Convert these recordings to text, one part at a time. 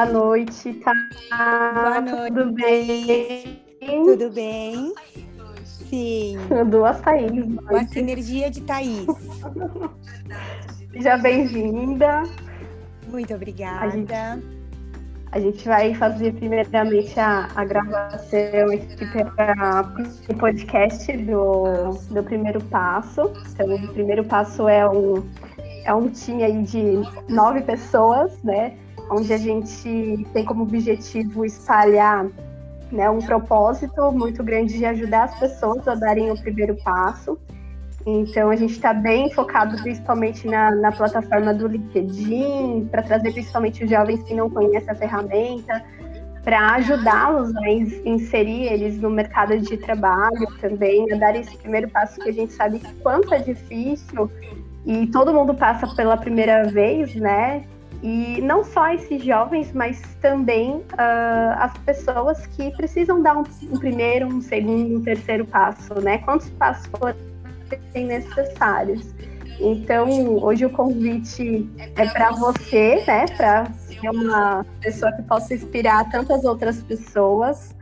Boa noite, tá? Boa noite. Tudo bem? Tudo bem? Sim. Duas Thaís. Com a sinergia de Thaís. Seja bem-vinda. Muito obrigada. A gente, a gente, vai fazer primeiramente a, a gravação aqui para o podcast do, do primeiro passo. Então, o primeiro passo é um, é um time aí de nove pessoas, né? Onde a gente tem como objetivo espalhar né, um propósito muito grande de ajudar as pessoas a darem o primeiro passo. Então, a gente está bem focado principalmente na, na plataforma do LinkedIn, para trazer principalmente os jovens que não conhecem a ferramenta, para ajudá-los a inserir eles no mercado de trabalho também, a dar esse primeiro passo que a gente sabe quanto é difícil e todo mundo passa pela primeira vez, né? E não só esses jovens, mas também uh, as pessoas que precisam dar um, um, primeiro, um segundo, um terceiro passo, né? Quantos passos forem necessários. Então, hoje o convite é para você, né? Para ser uma pessoa que possa inspirar tantas outras pessoas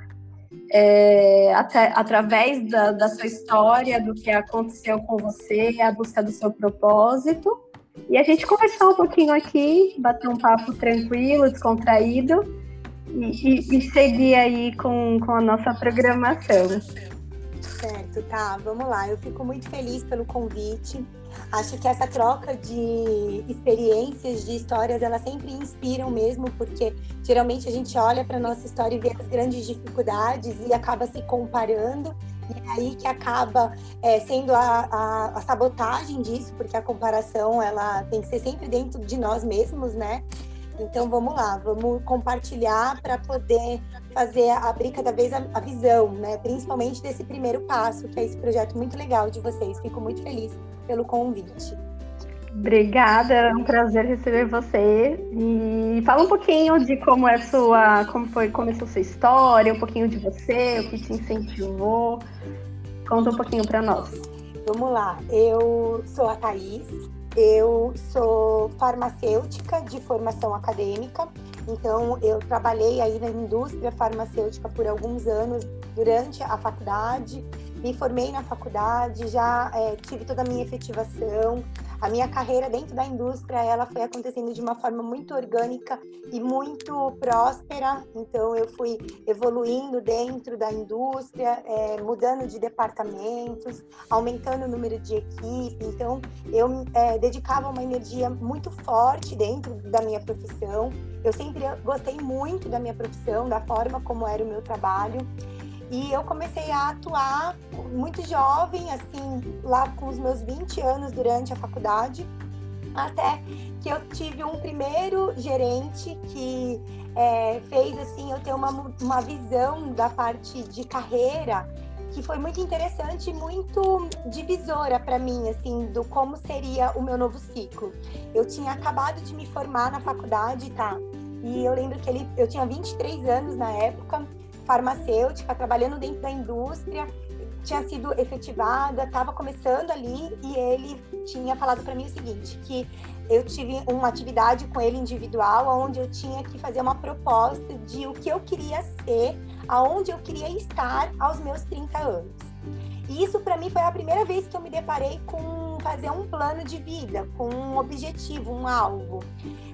é, até, através da, da sua história, do que aconteceu com você, a busca do seu propósito. E a gente conversar um pouquinho aqui, bater um papo tranquilo, descontraído e, e, e seguir aí com, com a nossa programação. Certo, tá, vamos lá. Eu fico muito feliz pelo convite. Acho que essa troca de experiências, de histórias, elas sempre inspiram mesmo, porque geralmente a gente olha para nossa história e vê as grandes dificuldades e acaba se comparando e é aí que acaba é, sendo a, a, a, sabotagem disso, porque a comparação ela tem que ser sempre dentro de nós mesmos, né? Então vamos lá, vamos compartilhar para poder fazer abrir cada vez a, a, visão, né? Principalmente desse primeiro passo, que é esse projeto muito legal de vocês. Fico muito feliz pelo convite. Obrigada, é um prazer receber você. E fala um pouquinho de como é sua, como foi, começou sua história, um pouquinho de você, o que te incentivou. Conta um pouquinho para nós. Vamos lá. Eu sou a Thaís, eu sou farmacêutica de formação acadêmica, então eu trabalhei aí na indústria farmacêutica por alguns anos durante a faculdade, me formei na faculdade, já é, tive toda a minha efetivação, a minha carreira dentro da indústria ela foi acontecendo de uma forma muito orgânica e muito próspera. Então eu fui evoluindo dentro da indústria, é, mudando de departamentos, aumentando o número de equipe. Então eu é, dedicava uma energia muito forte dentro da minha profissão. Eu sempre gostei muito da minha profissão, da forma como era o meu trabalho. E eu comecei a atuar muito jovem, assim, lá com os meus 20 anos durante a faculdade, até que eu tive um primeiro gerente que é, fez assim eu ter uma, uma visão da parte de carreira que foi muito interessante, muito divisora para mim, assim, do como seria o meu novo ciclo. Eu tinha acabado de me formar na faculdade, tá? E eu lembro que ele, eu tinha 23 anos na época, farmacêutica, trabalhando dentro da indústria, tinha sido efetivada, estava começando ali e ele tinha falado para mim o seguinte, que eu tive uma atividade com ele individual, onde eu tinha que fazer uma proposta de o que eu queria ser, aonde eu queria estar aos meus 30 anos. E isso para mim foi a primeira vez que eu me deparei com fazer um plano de vida, com um objetivo, um alvo.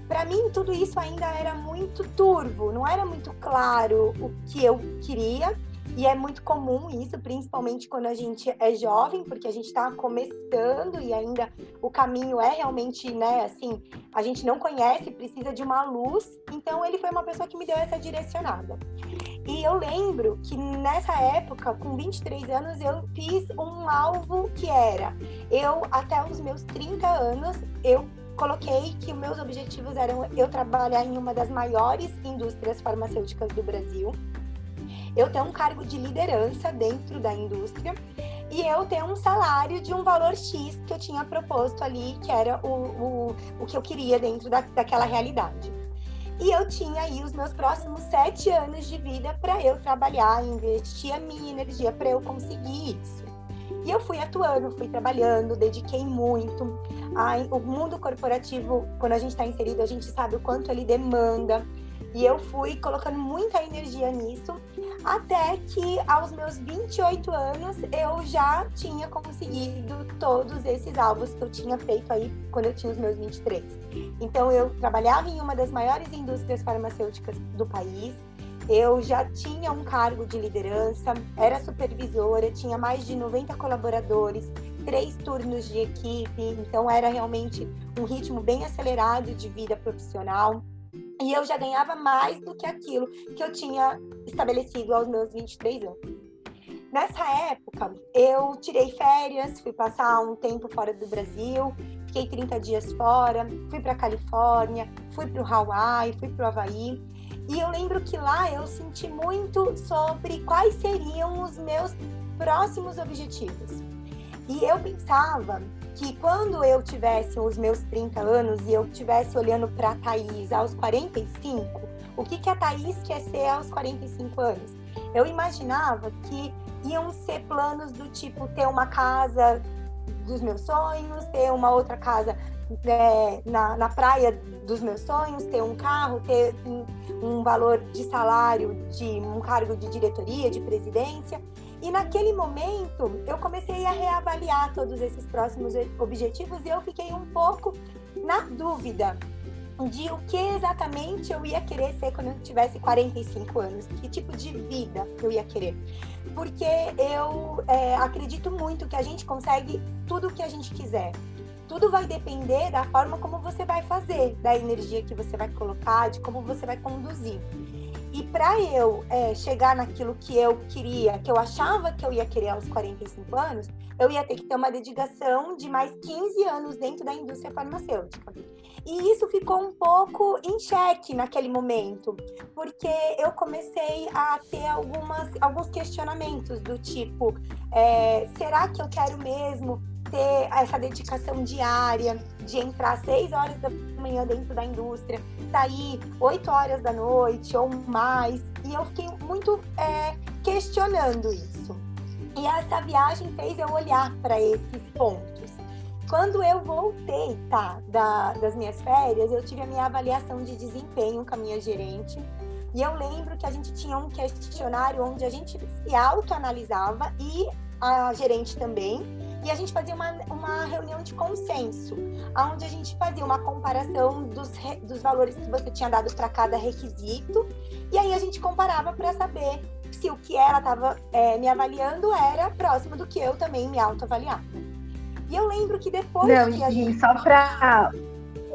Para mim tudo isso ainda era muito turvo, não era muito claro o que eu queria. E é muito comum isso, principalmente quando a gente é jovem, porque a gente está começando e ainda o caminho é realmente, né, assim, a gente não conhece, precisa de uma luz. Então ele foi uma pessoa que me deu essa direcionada. E eu lembro que nessa época, com 23 anos, eu fiz um alvo que era eu até os meus 30 anos, eu coloquei que meus objetivos eram eu trabalhar em uma das maiores indústrias farmacêuticas do Brasil, eu ter um cargo de liderança dentro da indústria e eu ter um salário de um valor X que eu tinha proposto ali, que era o, o, o que eu queria dentro da, daquela realidade. E eu tinha aí os meus próximos sete anos de vida para eu trabalhar, investir a minha energia para eu conseguir isso. E eu fui atuando, fui trabalhando, dediquei muito. Ai, o mundo corporativo, quando a gente está inserido, a gente sabe o quanto ele demanda. E eu fui colocando muita energia nisso, até que aos meus 28 anos eu já tinha conseguido todos esses alvos que eu tinha feito aí quando eu tinha os meus 23. Então eu trabalhava em uma das maiores indústrias farmacêuticas do país. Eu já tinha um cargo de liderança, era supervisora, tinha mais de 90 colaboradores, três turnos de equipe, então era realmente um ritmo bem acelerado de vida profissional. E eu já ganhava mais do que aquilo que eu tinha estabelecido aos meus 23 anos. Nessa época, eu tirei férias, fui passar um tempo fora do Brasil, fiquei 30 dias fora, fui para Califórnia, fui para o Hawaii, fui para o Havaí. E eu lembro que lá eu senti muito sobre quais seriam os meus próximos objetivos. E eu pensava que quando eu tivesse os meus 30 anos e eu estivesse olhando para a Thaís aos 45, o que, que a Thaís quer ser aos 45 anos? Eu imaginava que iam ser planos do tipo ter uma casa dos meus sonhos, ter uma outra casa é, na, na praia dos meus sonhos, ter um carro, ter um, um valor de salário de um cargo de diretoria, de presidência. E naquele momento, eu comecei a reavaliar todos esses próximos objetivos e eu fiquei um pouco na dúvida de o que exatamente eu ia querer ser quando eu tivesse 45 anos, que tipo de vida eu ia querer. Porque eu é, acredito muito que a gente consegue tudo o que a gente quiser. Tudo vai depender da forma como você vai fazer, da energia que você vai colocar, de como você vai conduzir. E para eu é, chegar naquilo que eu queria, que eu achava que eu ia querer aos 45 anos, eu ia ter que ter uma dedicação de mais 15 anos dentro da indústria farmacêutica. E isso ficou um pouco em xeque naquele momento, porque eu comecei a ter algumas, alguns questionamentos do tipo: é, será que eu quero mesmo ter essa dedicação diária de entrar 6 horas da manhã dentro da indústria, sair 8 horas da noite ou mais. E eu fiquei muito é, questionando isso. E essa viagem fez eu olhar para esses pontos. Quando eu voltei tá, da, das minhas férias, eu tive a minha avaliação de desempenho com a minha gerente. E eu lembro que a gente tinha um questionário onde a gente se autoanalisava e a gerente também e a gente fazia uma, uma reunião de consenso, onde a gente fazia uma comparação dos, dos valores que você tinha dado para cada requisito, e aí a gente comparava para saber se o que ela estava é, me avaliando era próximo do que eu também me autoavaliava. E eu lembro que depois Não, que a gente. Só para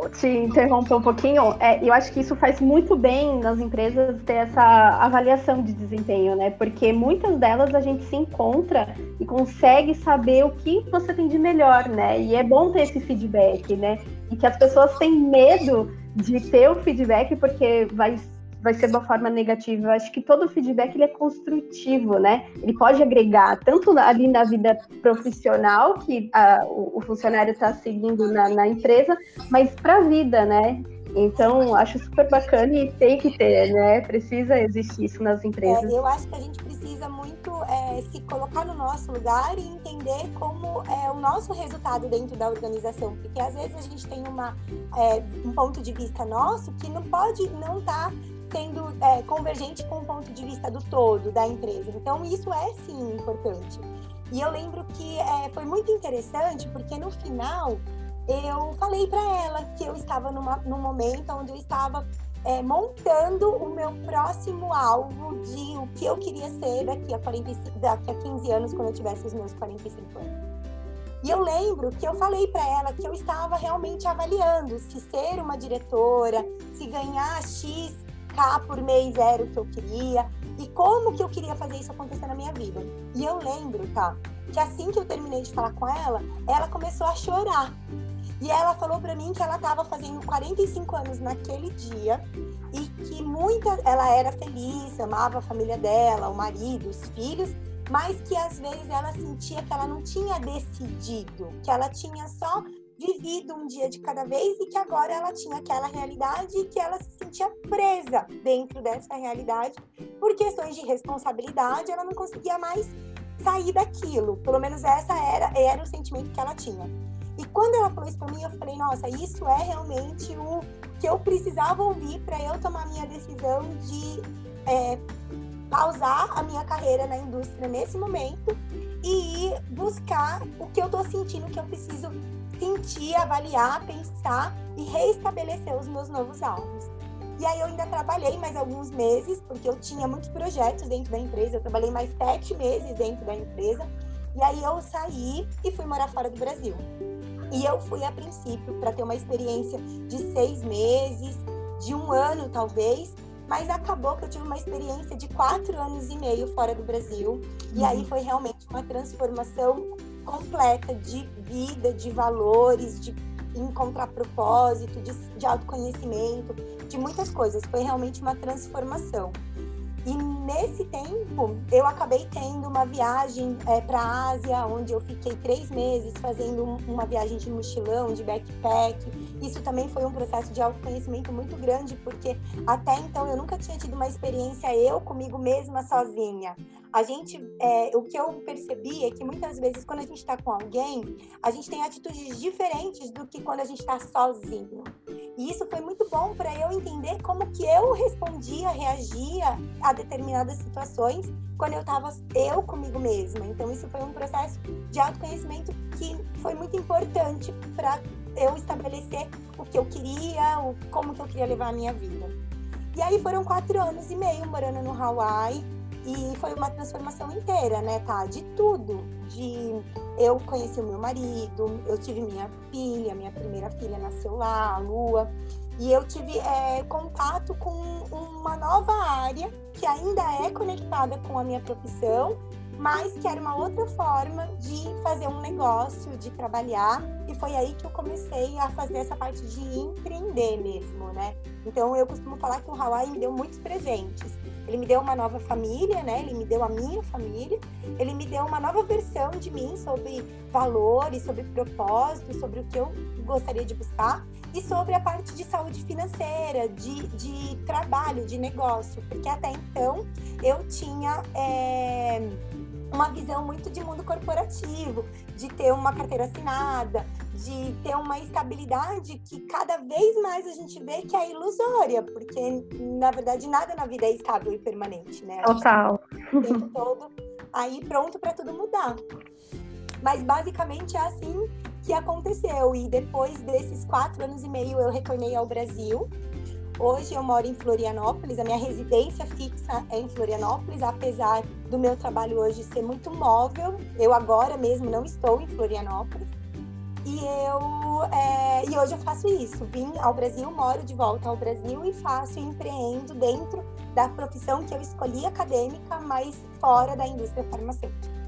te interromper um pouquinho, é, eu acho que isso faz muito bem nas empresas ter essa avaliação de desempenho, né? Porque muitas delas a gente se encontra e consegue saber o que você tem de melhor, né? E é bom ter esse feedback, né? E que as pessoas têm medo de ter o feedback porque vai vai ser uma forma negativa. Eu acho que todo feedback ele é construtivo, né? Ele pode agregar tanto ali na vida profissional que a, o, o, funcionário está seguindo na, na, empresa, mas para a vida, né? Então, acho super bacana e tem que ter, né? Precisa existir isso nas empresas. É, eu acho que a gente precisa muito é, se colocar no nosso lugar e entender como é o nosso resultado dentro da organização, porque às vezes a gente tem uma, é, um ponto de vista nosso que não pode não estar tá sendo é, convergente com o ponto de vista do todo da empresa. Então, isso é sim importante. E eu lembro que é, foi muito interessante, porque no final eu falei para ela que eu estava numa, num momento onde eu estava é, montando o meu próximo alvo de o que eu queria ser daqui a, 45, daqui a 15 anos, quando eu tivesse os meus 45 anos. E eu lembro que eu falei para ela que eu estava realmente avaliando se ser uma diretora, se ganhar X por mês era o que eu queria e como que eu queria fazer isso acontecer na minha vida. E eu lembro, tá, que assim que eu terminei de falar com ela, ela começou a chorar. E ela falou para mim que ela estava fazendo 45 anos naquele dia e que muita ela era feliz, amava a família dela, o marido, os filhos, mas que às vezes ela sentia que ela não tinha decidido, que ela tinha só vivido um dia de cada vez e que agora ela tinha aquela realidade e que ela se sentia presa dentro dessa realidade por questões de responsabilidade, ela não conseguia mais sair daquilo. Pelo menos essa era era o sentimento que ela tinha. E quando ela falou isso para mim, eu falei, nossa, isso é realmente o que eu precisava ouvir para eu tomar minha decisão de é, pausar a minha carreira na indústria nesse momento e ir buscar o que eu estou sentindo que eu preciso sentir, avaliar, pensar e reestabelecer os meus novos alvos. E aí eu ainda trabalhei mais alguns meses, porque eu tinha muitos projetos dentro da empresa, eu trabalhei mais sete meses dentro da empresa, e aí eu saí e fui morar fora do Brasil. E eu fui a princípio para ter uma experiência de seis meses, de um ano talvez, mas acabou que eu tive uma experiência de quatro anos e meio fora do Brasil. E aí uhum. foi realmente uma transformação completa de vida, de valores, de encontrar propósito, de, de autoconhecimento, de muitas coisas. Foi realmente uma transformação. E nesse tempo, eu acabei tendo uma viagem é, para a Ásia, onde eu fiquei três meses fazendo uma viagem de mochilão, de backpack. Isso também foi um processo de autoconhecimento muito grande, porque até então eu nunca tinha tido uma experiência eu comigo mesma sozinha. A gente, é, o que eu percebi é que muitas vezes quando a gente está com alguém, a gente tem atitudes diferentes do que quando a gente está sozinho. E isso foi muito bom para eu entender como que eu respondia, reagia a determinadas situações quando eu estava eu comigo mesma. Então isso foi um processo de autoconhecimento que foi muito importante para eu estabelecer o que eu queria, o, como que eu queria levar a minha vida. E aí foram quatro anos e meio morando no Hawaii e foi uma transformação inteira, né, tá? De tudo. De eu conheci o meu marido, eu tive minha filha, minha primeira filha nasceu lá, a Lua. E eu tive é, contato com uma nova área que ainda é conectada com a minha profissão, mas que era uma outra forma de fazer um negócio, de trabalhar. E foi aí que eu comecei a fazer essa parte de empreender mesmo, né? Então eu costumo falar que o Hawaii me deu muitos presentes. Ele me deu uma nova família, né? Ele me deu a minha família. Ele me deu uma nova versão de mim sobre valores, sobre propósito, sobre o que eu gostaria de buscar e sobre a parte de saúde financeira, de, de trabalho, de negócio, porque até então eu tinha é, uma visão muito de mundo corporativo, de ter uma carteira assinada, de ter uma estabilidade que cada vez mais a gente vê que é ilusória, porque na verdade nada na vida é estável e permanente, né? Total. O tempo todo aí pronto para tudo mudar. Mas basicamente é assim que aconteceu. E depois desses quatro anos e meio eu retornei ao Brasil. Hoje eu moro em Florianópolis, a minha residência fixa é em Florianópolis, apesar do meu trabalho hoje ser muito móvel. Eu agora mesmo não estou em Florianópolis. E eu é, e hoje eu faço isso. Vim ao Brasil, moro de volta ao Brasil e faço e empreendo dentro da profissão que eu escolhi acadêmica, mas fora da indústria farmacêutica.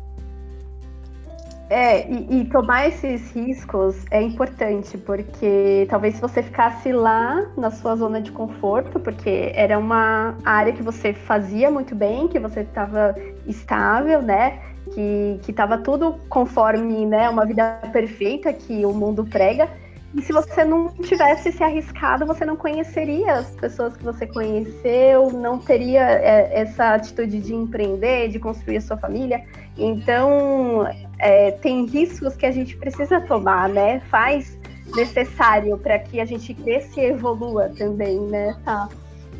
É, e, e, tomar esses riscos é importante, porque talvez se você ficasse lá na sua zona de conforto, porque era uma área que você fazia muito bem, que você estava estável, né? Que estava tudo conforme né, uma vida perfeita que o mundo prega. E se você não tivesse se arriscado, você não conheceria as pessoas que você conheceu, não teria é, essa atitude de empreender, de construir a sua família. Então, é, tem riscos que a gente precisa tomar, né? Faz necessário para que a gente cresça e evolua também, né? Tá.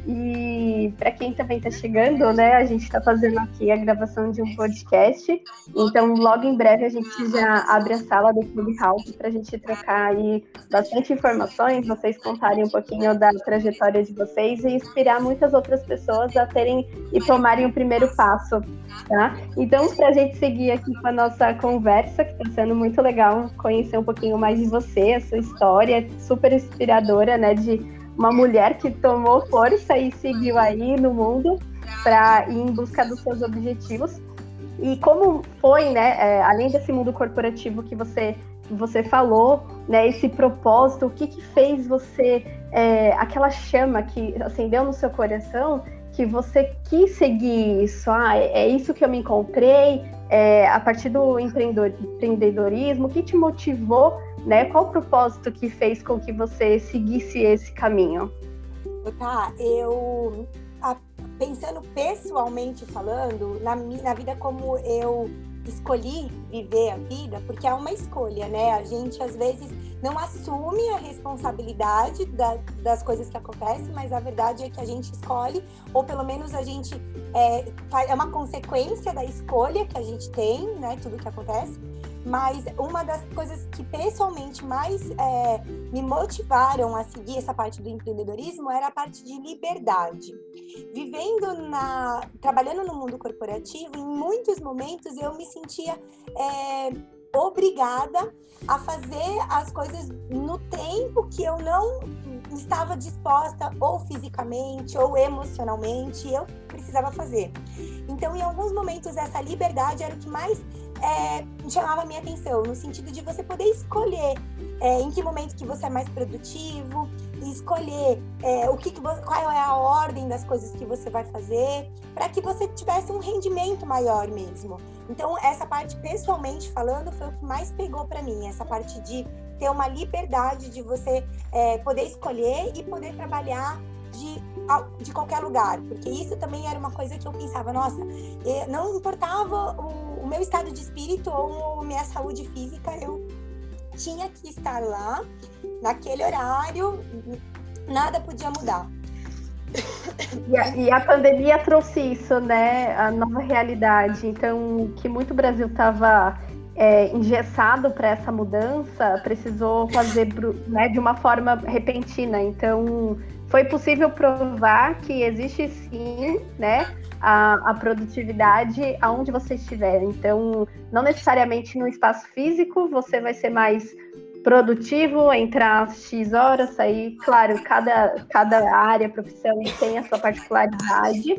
E para quem também está chegando, né, a gente está fazendo aqui a gravação de um podcast. Então, logo em breve a gente já abre a sala do Clubhouse para a gente trocar aí bastante informações, vocês contarem um pouquinho da trajetória de vocês e inspirar muitas outras pessoas a terem e tomarem o primeiro passo, tá? Então, para a gente seguir aqui com a nossa conversa, que está sendo muito legal conhecer um pouquinho mais de você, a sua história, super inspiradora, né, de uma mulher que tomou força e seguiu aí no mundo para ir em busca dos seus objetivos. E como foi, né, é, além desse mundo corporativo que você você falou, né, esse propósito, o que que fez você, é, aquela chama que acendeu no seu coração, que você quis seguir isso, ah, é, é isso que eu me encontrei, é, a partir do empreendedorismo, o que te motivou né? Qual o propósito que fez com que você seguisse esse caminho? Tá, eu a, pensando pessoalmente falando, na, na vida como eu escolhi viver a vida, porque é uma escolha, né? A gente às vezes não assume a responsabilidade da, das coisas que acontecem, mas a verdade é que a gente escolhe, ou pelo menos a gente é, é uma consequência da escolha que a gente tem, né? Tudo que acontece. Mas uma das coisas que pessoalmente mais é, me motivaram a seguir essa parte do empreendedorismo era a parte de liberdade. Vivendo na, trabalhando no mundo corporativo, em muitos momentos eu me sentia é, obrigada a fazer as coisas no tempo que eu não estava disposta, ou fisicamente, ou emocionalmente, eu precisava fazer. Então, em alguns momentos, essa liberdade era o que mais é, chamava minha atenção, no sentido de você poder escolher é, em que momento que você é mais produtivo, escolher é, o que, que você, qual é a ordem das coisas que você vai fazer, para que você tivesse um rendimento maior mesmo. Então, essa parte, pessoalmente falando, foi o que mais pegou para mim, essa parte de ter uma liberdade de você é, poder escolher e poder trabalhar de, de qualquer lugar, porque isso também era uma coisa que eu pensava, nossa, não importava o, o meu estado de espírito ou minha saúde física, eu tinha que estar lá naquele horário, nada podia mudar. E a, e a, pandemia trouxe isso, né? A nova realidade. Então, que muito Brasil estava é, engessado para essa mudança, precisou fazer né, de uma forma repentina. Então, foi possível provar que existe sim, né? A, a, produtividade aonde você estiver. Então, não necessariamente no espaço físico, você vai ser mais produtivo, entrar X horas, sair. Claro, cada, cada área, profissão tem a sua particularidade,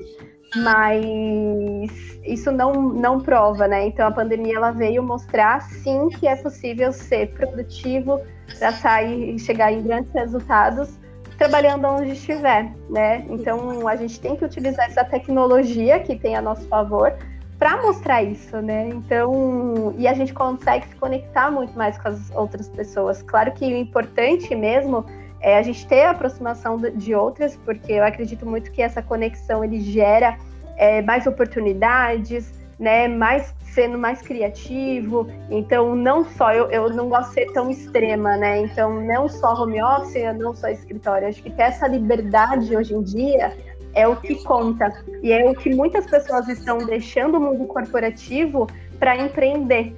mas isso não, não prova, né? Então a pandemia ela veio mostrar sim que é possível ser produtivo para sair e chegar em grandes resultados trabalhando onde estiver, né? Então a gente tem que utilizar essa tecnologia que tem a nosso favor para mostrar isso, né? Então, e a gente consegue se conectar muito mais com as outras pessoas. Claro que o importante mesmo é a gente ter a aproximação de outras, porque eu acredito muito que essa conexão ele gera é, mais oportunidades, né? Mais sendo mais criativo. Então, não só eu, eu não gosto de ser tão extrema, né? Então, não só home office, não só escritório. Acho que ter essa liberdade hoje em dia é o que conta. E é o que muitas pessoas estão deixando o mundo corporativo para empreender.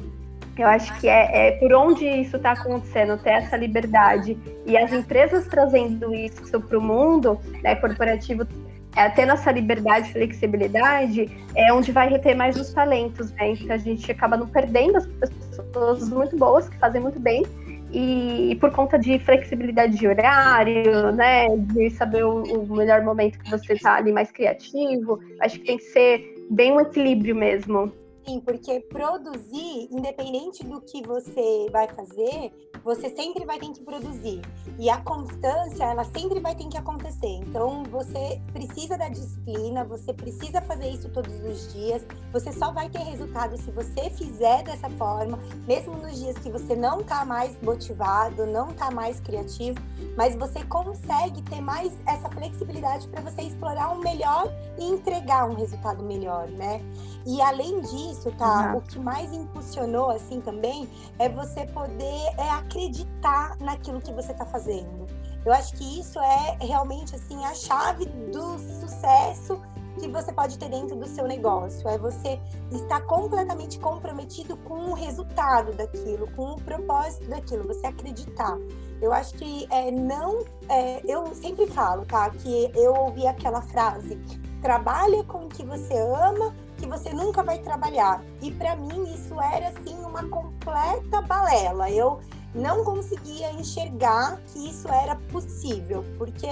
Eu acho que é, é por onde isso está acontecendo, ter essa liberdade. E as empresas trazendo isso para o mundo né, corporativo, é, tendo essa liberdade e flexibilidade, é onde vai reter mais os talentos. Né? Então a gente acaba não perdendo as pessoas muito boas, que fazem muito bem, e por conta de flexibilidade de horário, né, de saber o, o melhor momento que você está ali mais criativo, acho que tem que ser bem um equilíbrio mesmo. Sim, porque produzir, independente do que você vai fazer, você sempre vai ter que produzir. E a constância, ela sempre vai ter que acontecer. Então, você precisa da disciplina, você precisa fazer isso todos os dias. Você só vai ter resultado se você fizer dessa forma, mesmo nos dias que você não está mais motivado, não está mais criativo, mas você consegue ter mais essa flexibilidade para você explorar o melhor e entregar um resultado melhor, né? E além disso, tá? Uhum. O que mais impulsionou assim também é você poder é acreditar naquilo que você está fazendo. Eu acho que isso é realmente assim a chave do sucesso que você pode ter dentro do seu negócio. É você estar completamente comprometido com o resultado daquilo, com o propósito daquilo, você acreditar. Eu acho que é, não. É, eu sempre falo, tá? Que eu ouvi aquela frase: trabalha com o que você ama que você nunca vai trabalhar. E para mim isso era assim uma completa balela. Eu não conseguia enxergar que isso era possível, porque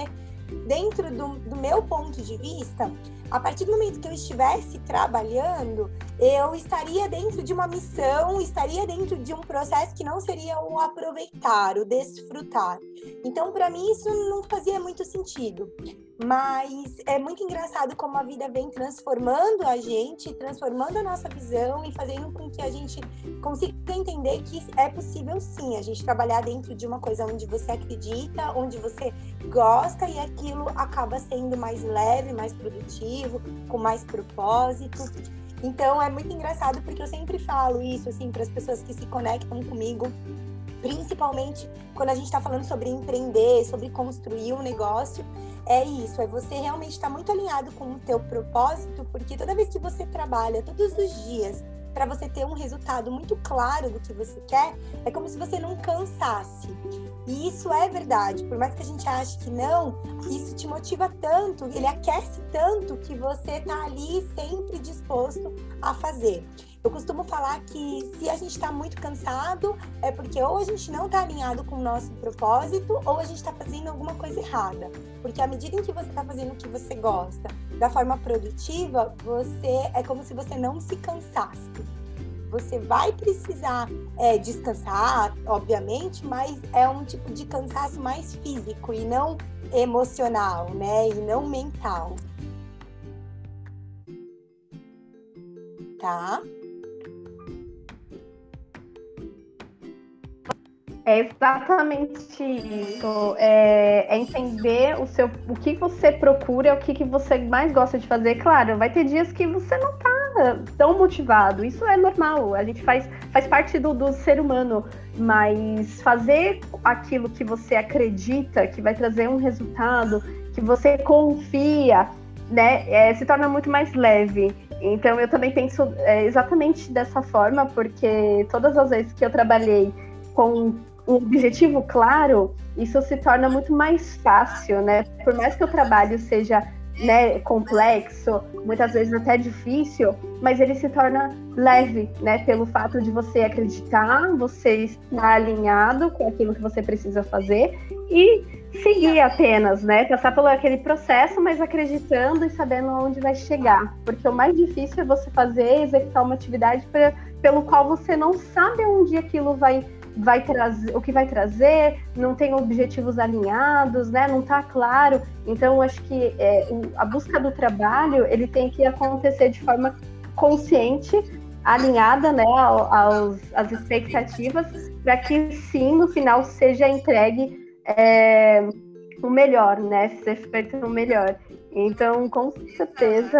dentro do, do, meu ponto de vista, a partir do momento que eu estivesse trabalhando, eu estaria dentro de uma missão, estaria dentro de um processo que não seria o aproveitar, o desfrutar. Então, para mim, isso não fazia muito sentido. Mas é muito engraçado como a vida vem transformando a gente, transformando a nossa visão e fazendo com que a gente consiga entender que é possível sim a gente trabalhar dentro de uma coisa onde você acredita, onde você gosta e aquilo acaba sendo mais leve, mais produtivo, com mais propósito. Então é muito engraçado porque eu sempre falo isso assim para as pessoas que se conectam comigo, principalmente quando a gente está falando sobre empreender, sobre construir um negócio. É isso, é você realmente estar tá muito alinhado com o teu propósito, porque toda vez que você trabalha, todos os dias, para você ter um resultado muito claro do que você quer, é como se você não cansasse. E isso é verdade, por mais que a gente ache que não, isso te motiva tanto, ele aquece tanto que você tá ali sempre disposto a fazer. Eu costumo falar que se a gente está muito cansado, é porque ou a gente não está alinhado com o nosso propósito, ou a gente está fazendo alguma coisa errada. Porque à medida em que você está fazendo o que você gosta, da forma produtiva, você é como se você não se cansasse. Você vai precisar é, descansar, obviamente, mas é um tipo de cansaço mais físico e não emocional, né? E não mental. Tá? É exatamente isso. É, é, entender o seu, o que você procura, o que, que você mais gosta de fazer. Claro, vai ter dias que você não tá tão motivado. Isso é normal. A gente faz, faz parte do, do ser humano. Mas fazer aquilo que você acredita que vai trazer um resultado, que você confia, né, é, se torna muito mais leve. Então eu também penso é, exatamente dessa forma, porque todas as vezes que eu trabalhei com um objetivo claro, isso se torna muito mais fácil, né? Por mais que o trabalho seja né, complexo, muitas vezes até difícil, mas ele se torna leve, né? Pelo fato de você acreditar, você estar alinhado com aquilo que você precisa fazer e seguir apenas, né? Passar pelo aquele processo, mas acreditando e sabendo onde vai chegar. Porque o mais difícil é você fazer, executar uma atividade pra, pelo qual você não sabe onde aquilo vai vai trazer, o que vai trazer, não tem objetivos alinhados, né? Não está claro. Então, acho que é, a busca do trabalho ele tem que acontecer de forma consciente, alinhada, né, aos, às expectativas, para que sim, no final seja entregue é, o melhor, né? Seja feito o melhor. Então, com certeza,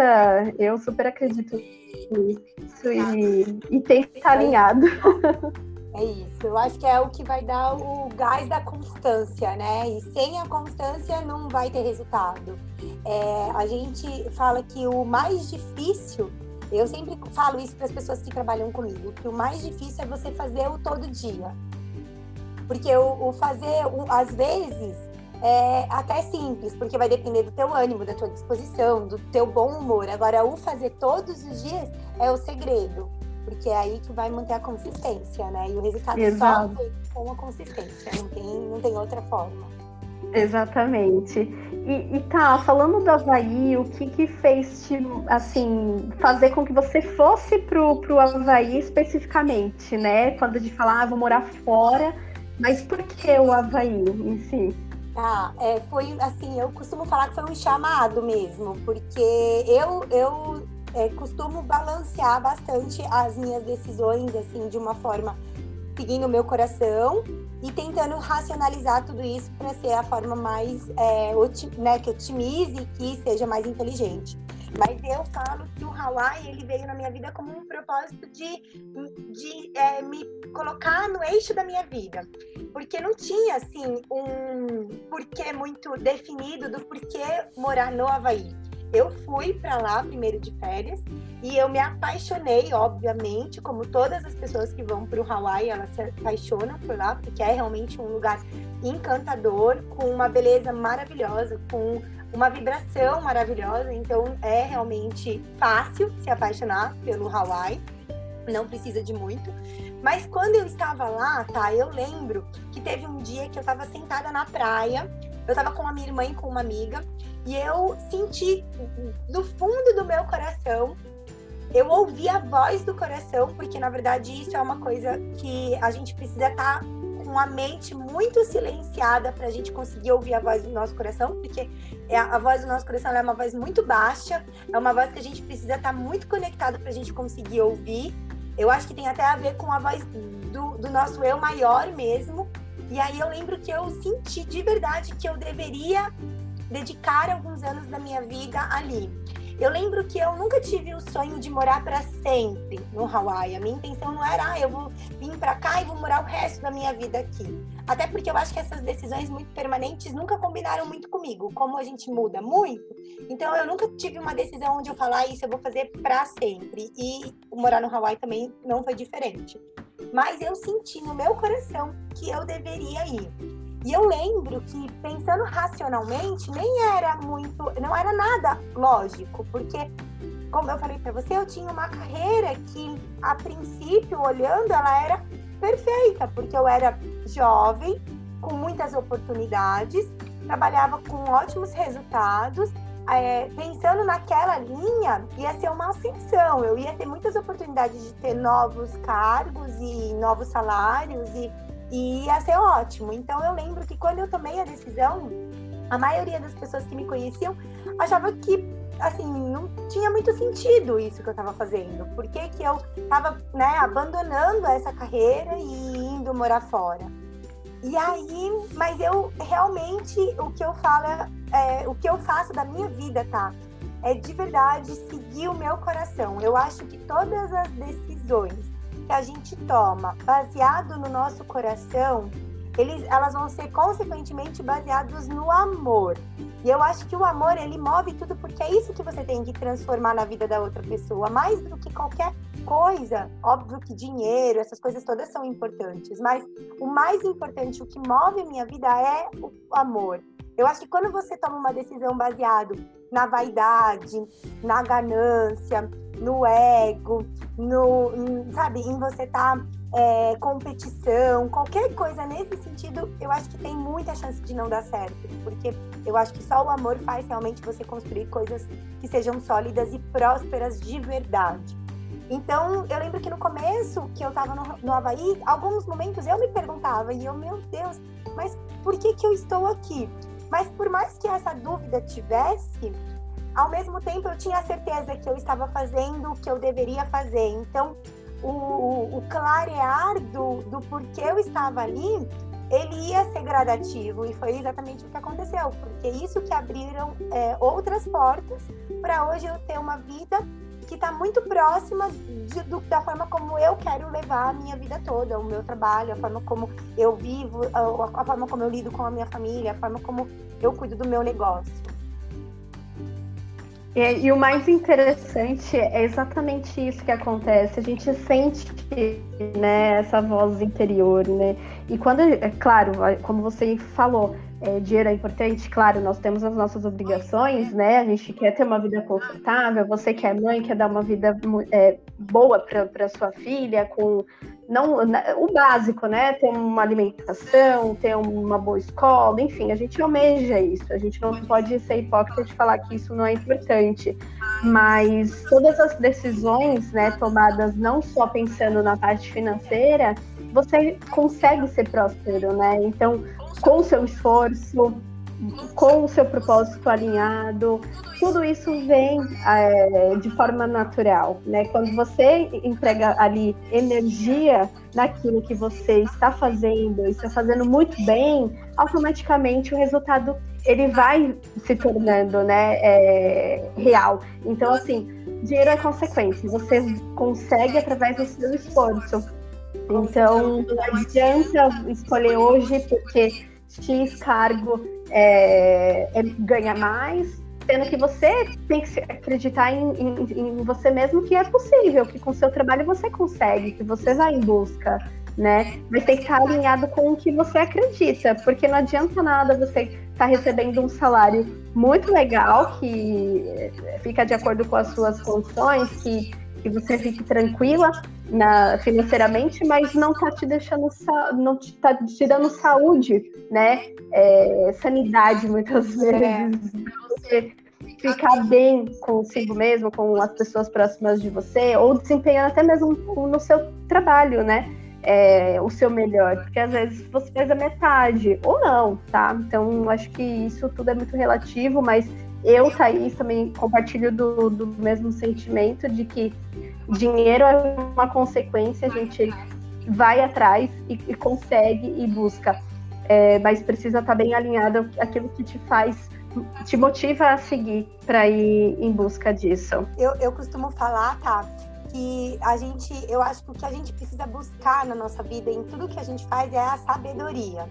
eu super acredito nisso e, e tem que estar alinhado. É isso. Eu acho que é o que vai dar o gás da constância, né? E sem a constância não vai ter resultado. É, a gente fala que o mais difícil, eu sempre falo isso para as pessoas que trabalham comigo, que o mais difícil é você fazer o todo dia. Porque o, o fazer, o, às vezes, é até simples, porque vai depender do teu ânimo, da tua disposição, do teu bom humor. Agora, o fazer todos os dias é o segredo porque é aí que vai manter a consistência, né? E o resultado Exato. só com a consistência, não tem, não tem outra forma. Exatamente. E, e tá, falando do Havaí, o que que fez te, assim, fazer com que você fosse pro, pro Havaí especificamente, né? Quando de falar, ah, vou morar fora, mas por que o Havaí em si? Ah, é, foi assim, eu costumo falar que foi um chamado mesmo, porque eu, eu é, costumo balancear bastante as minhas decisões, assim, de uma forma seguindo o meu coração e tentando racionalizar tudo isso para ser a forma mais é, né, que otimize e que seja mais inteligente. Mas eu falo que o Hawaii ele veio na minha vida como um propósito de, de é, me colocar no eixo da minha vida. Porque não tinha, assim, um porquê muito definido do porquê morar no Havaí eu fui para lá primeiro de férias e eu me apaixonei, obviamente, como todas as pessoas que vão para o Hawaii, elas se apaixonam por lá, porque é realmente um lugar encantador, com uma beleza maravilhosa, com uma vibração maravilhosa. Então é realmente fácil se apaixonar pelo Hawaii, não precisa de muito. Mas quando eu estava lá, tá, eu lembro que teve um dia que eu estava sentada na praia, eu estava com a minha irmã e com uma amiga, e eu senti do fundo do meu coração, eu ouvi a voz do coração, porque na verdade isso é uma coisa que a gente precisa estar tá com a mente muito silenciada para a gente conseguir ouvir a voz do nosso coração, porque é a voz do nosso coração é uma voz muito baixa, é uma voz que a gente precisa estar tá muito conectado para a gente conseguir ouvir. Eu acho que tem até a ver com a voz do, do nosso eu maior mesmo. E aí eu lembro que eu senti de verdade que eu deveria dedicar alguns anos da minha vida ali. Eu lembro que eu nunca tive o sonho de morar para sempre no Hawaii. A minha intenção não era, ah, eu vou vir para cá e vou morar o resto da minha vida aqui. Até porque eu acho que essas decisões muito permanentes nunca combinaram muito comigo. Como a gente muda muito, então eu nunca tive uma decisão onde eu falar ah, isso eu vou fazer para sempre. E morar no Hawaii também não foi diferente. Mas eu senti no meu coração que eu deveria ir. E eu lembro que, pensando racionalmente, nem era muito, não era nada lógico, porque, como eu falei para você, eu tinha uma carreira que, a princípio, olhando, ela era perfeita, porque eu era jovem, com muitas oportunidades, trabalhava com ótimos resultados. É, pensando naquela linha, ia ser uma ascensão. Eu ia ter muitas oportunidades de ter novos cargos e novos salários e e ia ser ótimo. Então eu lembro que quando eu tomei a decisão, a maioria das pessoas que me conheciam achava que assim, não tinha muito sentido isso que eu estava fazendo. Por que, que eu estava né, abandonando essa carreira e indo morar fora? E aí, mas eu realmente o que eu falo, é, o que eu faço da minha vida, tá? É de verdade seguir o meu coração. Eu acho que todas as decisões que a gente toma baseado no nosso coração, eles, elas vão ser consequentemente baseados no amor. E eu acho que o amor ele move tudo porque é isso que você tem que transformar na vida da outra pessoa, mais do que qualquer coisa. Óbvio que dinheiro, essas coisas todas são importantes, mas o mais importante, o que move a minha vida é o amor. Eu acho que quando você toma uma decisão baseado na vaidade, na ganância, no ego, no, sabe, em você estar tá, é, competição, qualquer coisa nesse sentido, eu acho que tem muita chance de não dar certo, porque eu acho que só o amor faz realmente você construir coisas que sejam sólidas e prósperas de verdade. Então, eu lembro que no começo, que eu estava no, no Havaí, alguns momentos eu me perguntava, e eu, meu Deus, mas por que que eu estou aqui? Mas por mais que essa dúvida tivesse, ao mesmo tempo eu tinha a certeza que eu estava fazendo o que eu deveria fazer. Então, o, o clarear do, do porquê eu estava ali, ele ia ser gradativo. E foi exatamente o que aconteceu, porque isso que abriram é, outras portas para hoje eu ter uma vida que está muito próxima de, do, da forma como eu quero levar a minha vida toda, o meu trabalho, a forma como eu vivo, a, a forma como eu lido com a minha família, a forma como eu cuido do meu negócio. E, e, o mais interessante é exatamente isso que acontece. A gente sente né, essa voz interior, né? E quando, é claro, como você falou, é, dinheiro é importante, claro, nós temos as nossas obrigações, né? A gente quer ter uma vida confortável, você que é mãe, quer dar uma vida é, boa para sua filha, com não o básico, né? Ter uma alimentação, ter uma boa escola, enfim, a gente almeja isso. A gente não pode ser hipócrita de falar que isso não é importante. Mas todas as decisões, né, tomadas não só pensando na parte financeira, você consegue ser próspero, né? Então, com seu esforço, com o seu propósito alinhado, tudo isso vem é, de forma natural, né? Quando você entrega ali energia naquilo que você está fazendo, está fazendo muito bem, automaticamente o resultado ele vai se tornando, né, é, real. Então, assim, dinheiro é consequência. Você consegue através do seu esforço. Então, não adianta escolher hoje porque X cargo é, é, ganha mais, sendo que você tem que acreditar em, em, em, você mesmo que é possível, que com seu trabalho você consegue, que você vai em busca, né? Mas tem que estar alinhado com o que você acredita, porque não adianta nada você estar tá recebendo um salário muito legal, que fica de acordo com as suas condições, que que você fique tranquila na, financeiramente, mas não está te deixando, não está te dando saúde, né? É, sanidade, muitas vezes. É. Você ficar bem consigo mesmo, com as pessoas próximas de você, ou desempenhando até mesmo no seu trabalho, né? É, o seu melhor, porque às vezes você faz a metade, ou não, tá? Então, acho que isso tudo é muito relativo, mas eu, Thaís, também compartilho do, do mesmo sentimento de que dinheiro é uma consequência, a gente vai atrás e, e consegue e busca, é, mas precisa estar bem alinhado aquilo que te faz te motiva a seguir para ir em busca disso? Eu, eu costumo falar, tá? Que a gente, eu acho que o que a gente precisa buscar na nossa vida, em tudo que a gente faz, é a sabedoria.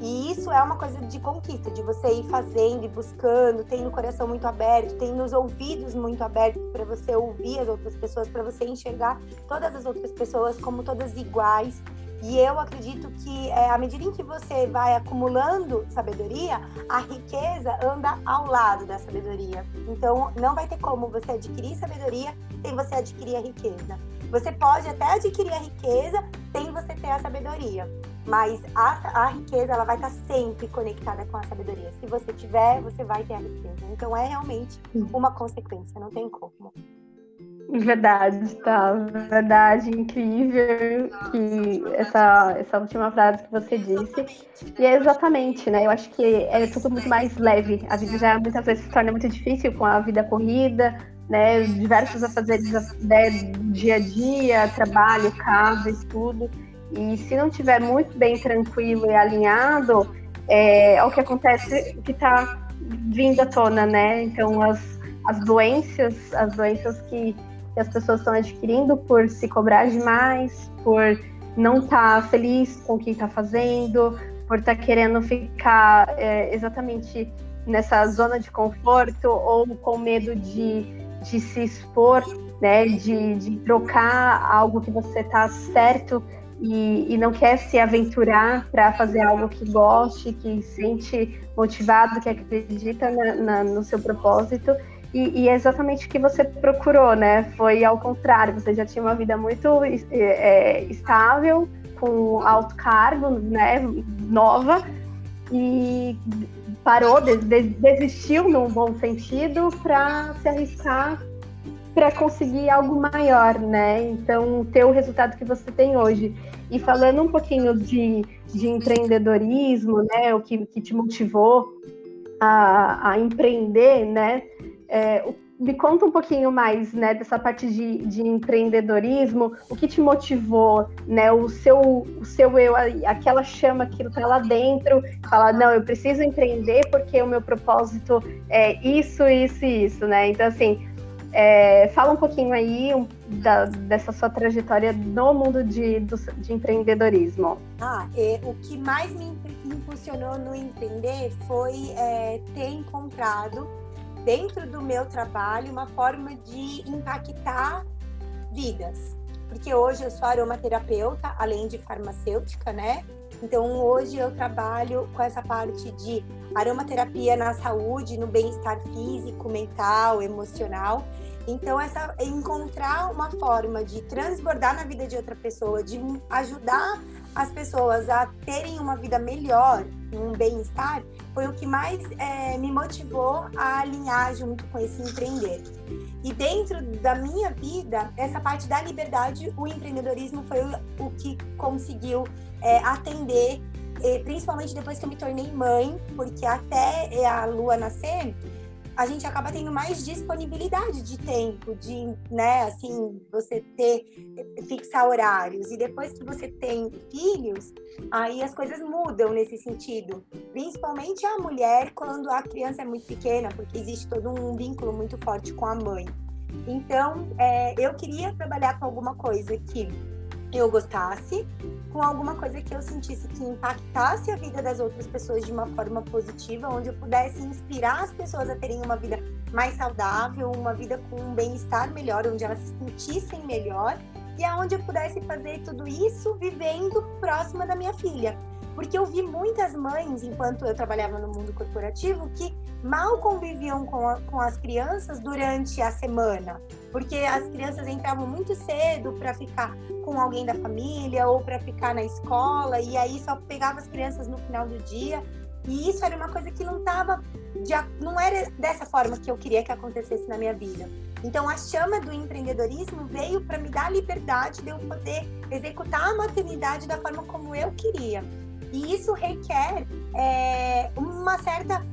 E isso é uma coisa de conquista, de você ir fazendo e buscando, tendo o coração muito aberto, tendo os ouvidos muito abertos para você ouvir as outras pessoas, para você enxergar todas as outras pessoas como todas iguais. E eu acredito que é, à medida em que você vai acumulando sabedoria, a riqueza anda ao lado da sabedoria. Então, não vai ter como você adquirir sabedoria sem você adquirir a riqueza. Você pode até adquirir a riqueza sem você ter a sabedoria. Mas a, a riqueza ela vai estar sempre conectada com a sabedoria. Se você tiver, você vai ter a riqueza. Então é realmente uma consequência, não tem como. Verdade, tá. Verdade, incrível que essa, essa última frase que você disse. E é exatamente, né? Eu acho que é tudo muito mais leve. A vida já muitas vezes se torna muito difícil com a vida corrida, né? Diversos afazeres né? dia a dia, trabalho, casa, estudo. E se não tiver muito bem tranquilo e alinhado, é, é o que acontece, que está vindo à tona, né? Então as, as doenças, as doenças que, que as pessoas estão adquirindo por se cobrar demais, por não estar tá feliz com o que está fazendo, por estar tá querendo ficar é, exatamente nessa zona de conforto ou com medo de, de se expor, né? De, de trocar algo que você está certo e, e não quer se aventurar para fazer algo que goste, que sente motivado, que acredita na, na, no seu propósito. E, e, é exatamente o que você procurou, né? Foi ao contrário, você já tinha uma vida muito é, estável, com alto cargo, né? Nova, e parou, desistiu num bom sentido para se arriscar para conseguir algo maior, né? Então, ter o resultado que você tem hoje. E falando um pouquinho de, de empreendedorismo, né? O que, que te motivou a, a empreender, né? É, me conta um pouquinho mais, né, dessa parte de, de empreendedorismo, o que te motivou, né, o seu, o seu eu, aquela chama que está lá dentro, fala, não, eu preciso empreender porque o meu propósito é isso, isso e isso, né, então assim, é, fala um pouquinho aí um, da, dessa sua trajetória no mundo de, do, de empreendedorismo. Ah, é, o que mais me impulsionou no empreender foi é, ter encontrado dentro do meu trabalho uma forma de impactar vidas. Porque hoje eu sou aromaterapeuta, além de farmacêutica, né? Então hoje eu trabalho com essa parte de aromaterapia na saúde, no bem-estar físico, mental, emocional. Então, essa encontrar uma forma de transbordar na vida de outra pessoa, de ajudar as pessoas a terem uma vida melhor, um bem-estar, foi o que mais é, me motivou a alinhar junto com esse empreender. E dentro da minha vida, essa parte da liberdade, o empreendedorismo foi o, o que conseguiu é, atender, principalmente depois que eu me tornei mãe, porque até a Lua nascer, a gente acaba tendo mais disponibilidade de tempo, de, né, assim, você ter, fixar horários. E depois que você tem filhos, aí as coisas mudam nesse sentido. Principalmente a mulher quando a criança é muito pequena, porque existe todo um vínculo muito forte com a mãe. Então, é, eu queria trabalhar com alguma coisa que eu gostasse, com alguma coisa que eu sentisse que impactasse a vida das outras pessoas de uma forma positiva, onde eu pudesse inspirar as pessoas a terem uma vida mais saudável, uma vida com um bem-estar melhor, onde elas se sentissem melhor e aonde eu pudesse fazer tudo isso vivendo próxima da minha filha. Porque eu vi muitas mães, enquanto eu trabalhava no mundo corporativo, que mal conviviam com, a, com as crianças durante a semana, porque as crianças entravam muito cedo para ficar com alguém da família ou para ficar na escola, e aí só pegava as crianças no final do dia. E isso era uma coisa que não estava, não era dessa forma que eu queria que acontecesse na minha vida. Então, a chama do empreendedorismo veio para me dar a liberdade de eu poder executar a maternidade da forma como eu queria. E isso requer é, uma certa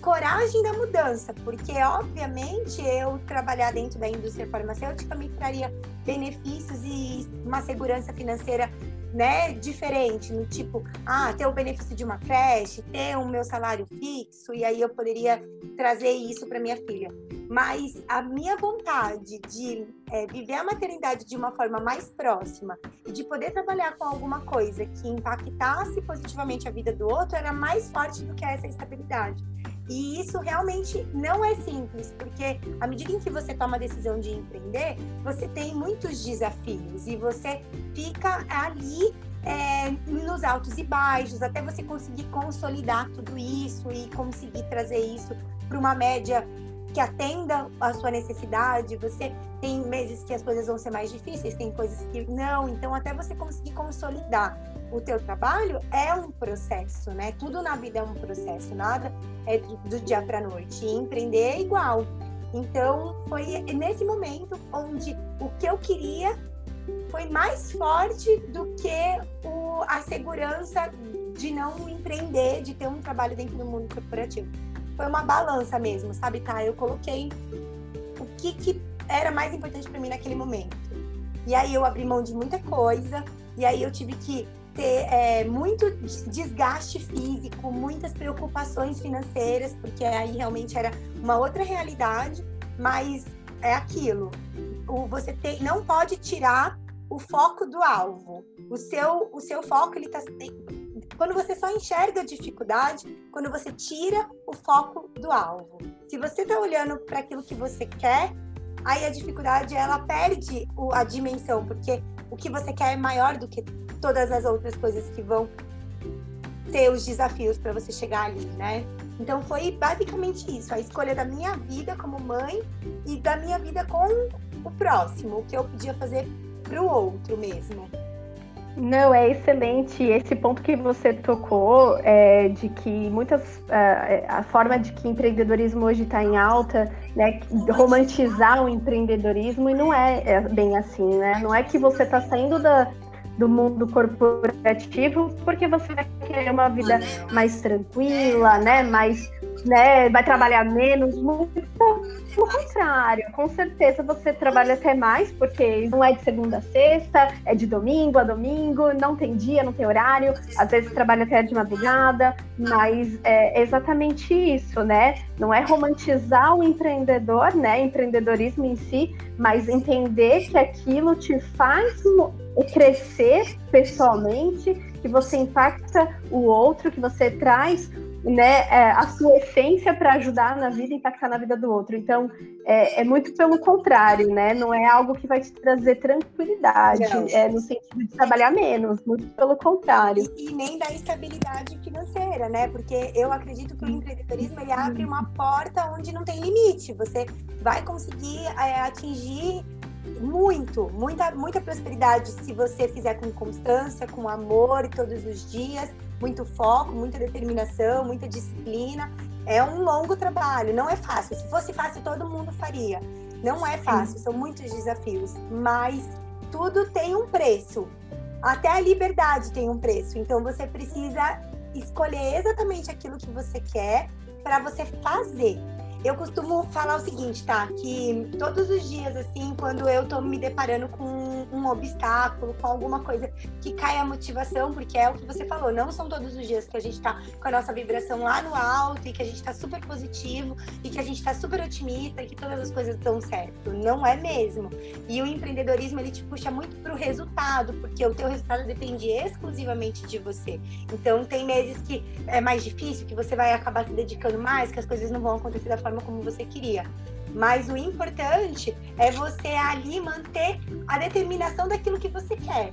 coragem da mudança, porque obviamente eu trabalhar dentro da indústria farmacêutica me traria benefícios e uma segurança financeira né, diferente, no tipo, ah, ter o benefício de uma creche, ter o meu salário fixo, e aí eu poderia trazer isso para minha filha. Mas a minha vontade de é, viver a maternidade de uma forma mais próxima e de poder trabalhar com alguma coisa que impactasse positivamente a vida do outro era mais forte do que essa estabilidade. E isso realmente não é simples, porque à medida em que você toma a decisão de empreender, você tem muitos desafios e você fica ali é, nos altos e baixos, até você conseguir consolidar tudo isso e conseguir trazer isso para uma média que atenda a sua necessidade. Você tem meses que as coisas vão ser mais difíceis, tem coisas que não. Então, até você conseguir consolidar o teu trabalho é um processo, né? Tudo na vida é um processo, nada é do, dia para noite. E empreender é igual. Então, foi nesse momento onde o que eu queria foi mais forte do que o, a segurança de não empreender, de ter um trabalho dentro do mundo corporativo foi uma balança mesmo, sabe, tá? Eu coloquei o que, que era mais importante para mim naquele momento. E aí eu abri mão de muita coisa, e aí eu tive que ter é, muito desgaste físico, muitas preocupações financeiras, porque aí realmente era uma outra realidade, mas é aquilo. O, você tem, não pode tirar o foco do alvo. O seu, o seu foco ele está quando você só enxerga a dificuldade, quando você tira o foco do alvo. Se você está olhando para aquilo que você quer, aí a dificuldade ela perde a dimensão, porque o que você quer é maior do que todas as outras coisas que vão ter os desafios para você chegar ali, né? Então foi basicamente isso, a escolha da minha vida como mãe e da minha vida com o próximo, o que eu podia fazer para o outro mesmo. Não, é excelente. Esse ponto que você tocou, é, de que muitas. É, a forma de que empreendedorismo hoje está em alta, né? Romantizar o empreendedorismo, e não é, é bem assim, né? Não é que você está saindo da, do mundo corporativo porque você vai querer uma vida mais tranquila, né? Mais né, vai trabalhar menos, muito pelo contrário, com certeza você trabalha até mais, porque não é de segunda a sexta, é de domingo a domingo, não tem dia, não tem horário, às vezes trabalha até de madrugada, mas é exatamente isso, né? Não é romantizar o empreendedor, né? Empreendedorismo em si, mas entender que aquilo te faz crescer pessoalmente, que você impacta o outro, que você traz né, é, a sua essência para ajudar na vida e impactar na vida do outro. Então, é, é, muito pelo contrário, né? Não é algo que vai te trazer tranquilidade, é, no sentido de trabalhar menos, muito pelo contrário. E, e, nem da estabilidade financeira, né? Porque eu acredito que o empreendedorismo ele abre uma porta onde não tem limite. Você vai conseguir é, atingir muito, muita, muita prosperidade se você fizer com constância, com amor todos os dias, muito foco, muita determinação, muita disciplina. É um longo trabalho, não é fácil. Se fosse fácil, todo mundo faria. Não é fácil, são muitos desafios, mas tudo tem um preço. Até a liberdade tem um preço. Então você precisa escolher exatamente aquilo que você quer para você fazer. Eu costumo falar o seguinte, tá? Que todos os dias, assim, quando eu tô me deparando com um obstáculo, com alguma coisa que cai a motivação, porque é o que você falou, não são todos os dias que a gente tá com a nossa vibração lá no alto e que a gente tá super positivo e que a gente tá super otimista e que todas as coisas dão certo. Não é mesmo. E o empreendedorismo, ele te puxa muito pro resultado, porque o teu resultado depende exclusivamente de você. Então, tem meses que é mais difícil, que você vai acabar se dedicando mais, que as coisas não vão acontecer da forma forma como você queria. Mas o importante é você ali manter a determinação daquilo que você quer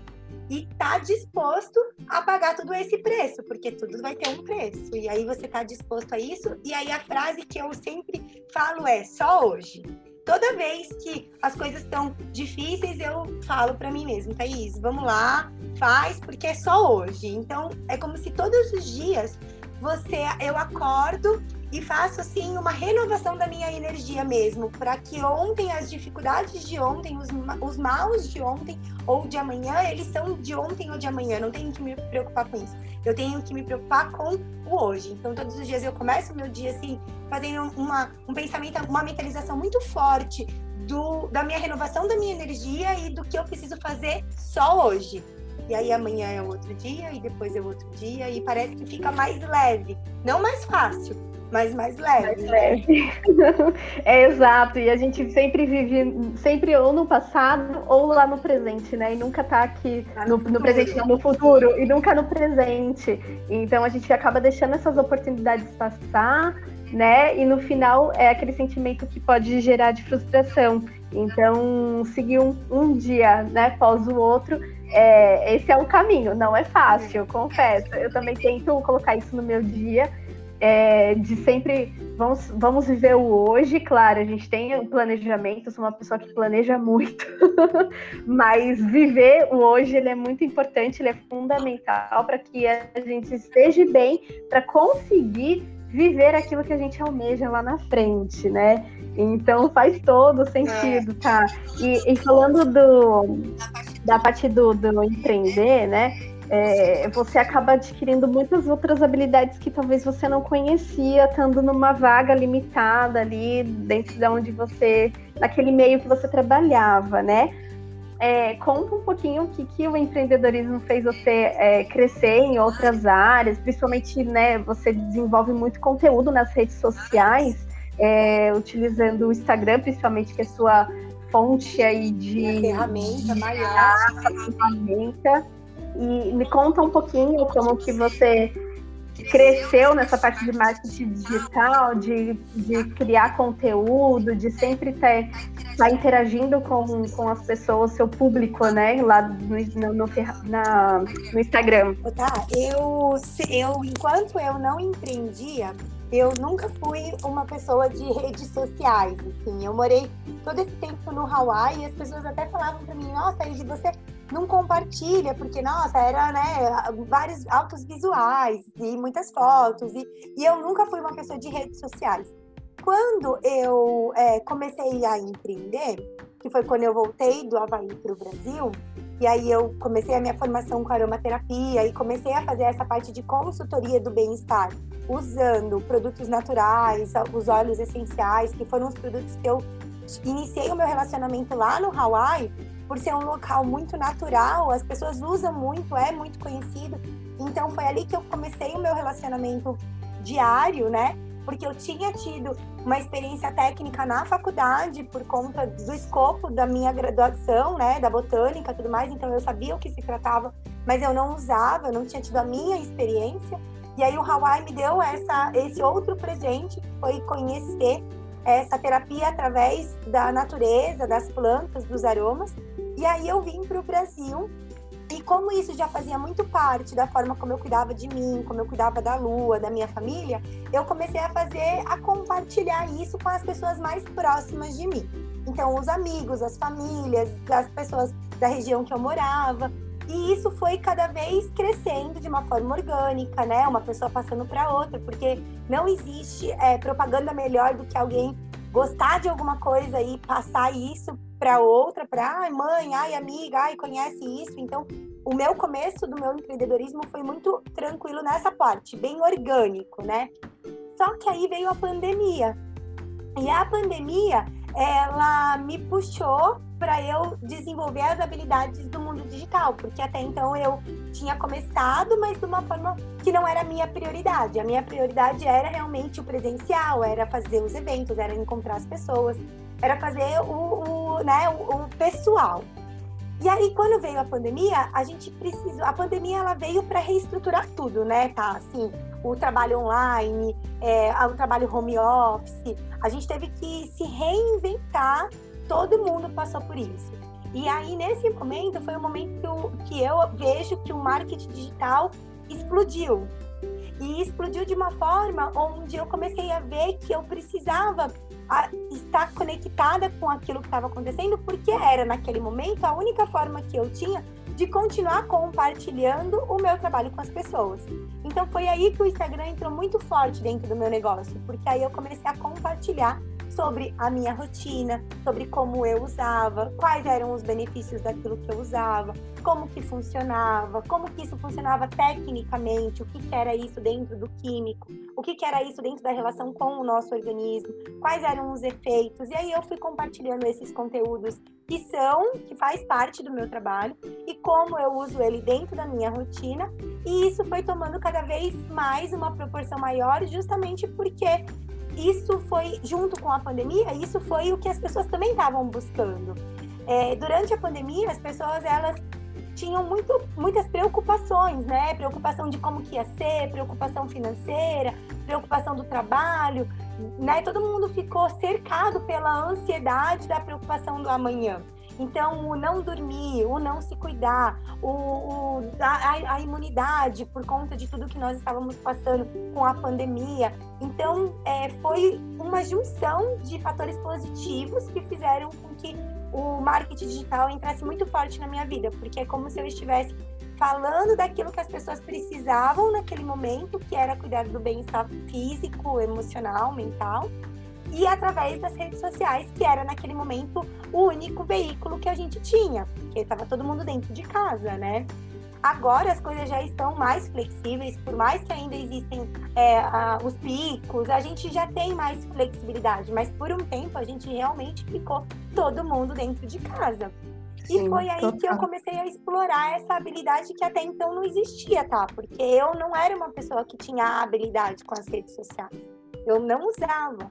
e tá disposto a pagar todo esse preço, porque tudo vai ter um preço. E aí você tá disposto a isso. E aí a frase que eu sempre falo é só hoje. Toda vez que as coisas estão difíceis, eu falo para mim mesmo, Thaís, vamos lá, faz, porque é só hoje. Então, é como se todos os dias você eu acordo e faço assim uma renovação da minha energia mesmo, para que ontem as dificuldades de ontem, os, os maus de ontem ou de amanhã, eles são de ontem ou de amanhã, não tenho que me preocupar com isso. Eu tenho que me preocupar com o hoje. Então todos os dias eu começo o meu dia assim, fazendo uma, um pensamento, uma mentalização muito forte do, da minha renovação da minha energia e do que eu preciso fazer só hoje e aí amanhã é outro dia, e depois é outro dia, e parece que fica mais leve. Não mais fácil, mas mais leve. Mais leve. é exato, e a gente sempre vive, sempre ou no passado ou lá no presente, né? E nunca tá aqui no, no, presente, não, no futuro, e nunca no presente. Então a gente acaba deixando essas oportunidades passar, né? E no final é aquele sentimento que pode gerar de frustração. Então, seguir um, um dia, né, após o outro, é, esse é o caminho. Não é fácil, confesso. Eu também tento colocar isso no meu dia é, de sempre vamos, vamos viver o hoje, claro, a gente tem o planejamento, eu sou uma pessoa que planeja muito, mas viver o hoje ele é muito importante, ele é fundamental para que a gente esteja bem para conseguir viver aquilo que a gente almeja lá na frente, né? Então faz todo sentido, tá? E, e falando do, da parte do, do empreender, né? É, você acaba adquirindo muitas outras habilidades que talvez você não conhecia, estando numa vaga limitada ali dentro de onde você, naquele meio que você trabalhava, né? É, conta um pouquinho o que, que o empreendedorismo fez você é, crescer em outras áreas, principalmente, né? Você desenvolve muito conteúdo nas redes sociais, é, utilizando o Instagram, principalmente, que é sua fonte aí de. ferramenta maior. Ferramenta. E me conta um pouquinho como que você cresceu nessa parte de marketing digital, de, de criar conteúdo, de sempre estar tá interagindo com, com as pessoas, seu público, né, lá no, no, na, no Instagram. Tá, eu, eu, enquanto eu não empreendia, eu nunca fui uma pessoa de redes sociais, assim. Eu morei todo esse tempo no Hawaii e as pessoas até falavam para mim, nossa, Igi, você não compartilha, porque, nossa, era, né, vários altos visuais e muitas fotos, e, e eu nunca fui uma pessoa de redes sociais. Quando eu é, comecei a empreender, que foi quando eu voltei do Havaí para o Brasil, e aí eu comecei a minha formação com aromaterapia e comecei a fazer essa parte de consultoria do bem-estar, usando produtos naturais, os óleos essenciais, que foram os produtos que eu iniciei o meu relacionamento lá no Hawaii, por ser um local muito natural, as pessoas usam muito, é muito conhecido. Então foi ali que eu comecei o meu relacionamento diário, né? Porque eu tinha tido uma experiência técnica na faculdade por conta do escopo da minha graduação, né, da botânica, tudo mais. Então eu sabia o que se tratava, mas eu não usava, eu não tinha tido a minha experiência. E aí o Hawaii me deu essa, esse outro presente, que foi conhecer essa terapia através da natureza, das plantas, dos aromas. E aí eu vim para o Brasil e como isso já fazia muito parte da forma como eu cuidava de mim, como eu cuidava da lua, da minha família, eu comecei a fazer, a compartilhar isso com as pessoas mais próximas de mim. Então, os amigos, as famílias, as pessoas da região que eu morava. E isso foi cada vez crescendo de uma forma orgânica, né? Uma pessoa passando para outra, porque não existe é, propaganda melhor do que alguém gostar de alguma coisa e passar isso para outra, para ai mãe, ai amiga, ai conhece isso. Então, o meu começo do meu empreendedorismo foi muito tranquilo nessa parte, bem orgânico, né? Só que aí veio a pandemia. E a pandemia, ela me puxou para eu desenvolver as habilidades do mundo digital, porque até então eu tinha começado, mas de uma forma que não era a minha prioridade. A minha prioridade era realmente o presencial, era fazer os eventos, era encontrar as pessoas, era fazer o, o né, o, o pessoal. E aí, quando veio a pandemia, a gente precisou. A pandemia ela veio para reestruturar tudo, né? Tá, assim, o trabalho online, é, o trabalho home office. A gente teve que se reinventar. Todo mundo passou por isso. E aí, nesse momento, foi o momento que eu, que eu vejo que o marketing digital explodiu. E explodiu de uma forma onde eu comecei a ver que eu precisava estar conectada com aquilo que estava acontecendo, porque era naquele momento a única forma que eu tinha de continuar compartilhando o meu trabalho com as pessoas. Então foi aí que o Instagram entrou muito forte dentro do meu negócio, porque aí eu comecei a compartilhar sobre a minha rotina, sobre como eu usava, quais eram os benefícios daquilo que eu usava, como que funcionava, como que isso funcionava tecnicamente, o que, que era isso dentro do químico, o que, que era isso dentro da relação com o nosso organismo, quais eram os efeitos. E aí eu fui compartilhando esses conteúdos que são, que faz parte do meu trabalho e como eu uso ele dentro da minha rotina. E isso foi tomando cada vez mais uma proporção maior, justamente porque isso foi, junto com a pandemia, isso foi o que as pessoas também estavam buscando. É, durante a pandemia, as pessoas, elas tinham muito, muitas preocupações, né? Preocupação de como que ia ser, preocupação financeira, preocupação do trabalho, né? Todo mundo ficou cercado pela ansiedade da preocupação do amanhã. Então, o não dormir, o não se cuidar, o, o a, a, imunidade por conta de tudo que nós estávamos passando com a pandemia. Então, é, foi uma junção de fatores positivos que fizeram com que o marketing digital entrasse muito forte na minha vida, porque é como se eu estivesse falando daquilo que as pessoas precisavam naquele momento, que era cuidar do bem-estar físico, emocional, mental, e através das redes sociais, que era naquele momento o único veículo que a gente tinha, porque estava todo mundo dentro de casa, né? Agora as coisas já estão mais flexíveis, por mais que ainda existem é, a, os picos, a gente já tem mais flexibilidade, mas por um tempo a gente realmente ficou todo mundo dentro de casa. Sim, e foi aí total. que eu comecei a explorar essa habilidade que até então não existia, tá? Porque eu não era uma pessoa que tinha habilidade com as redes sociais. Eu não usava.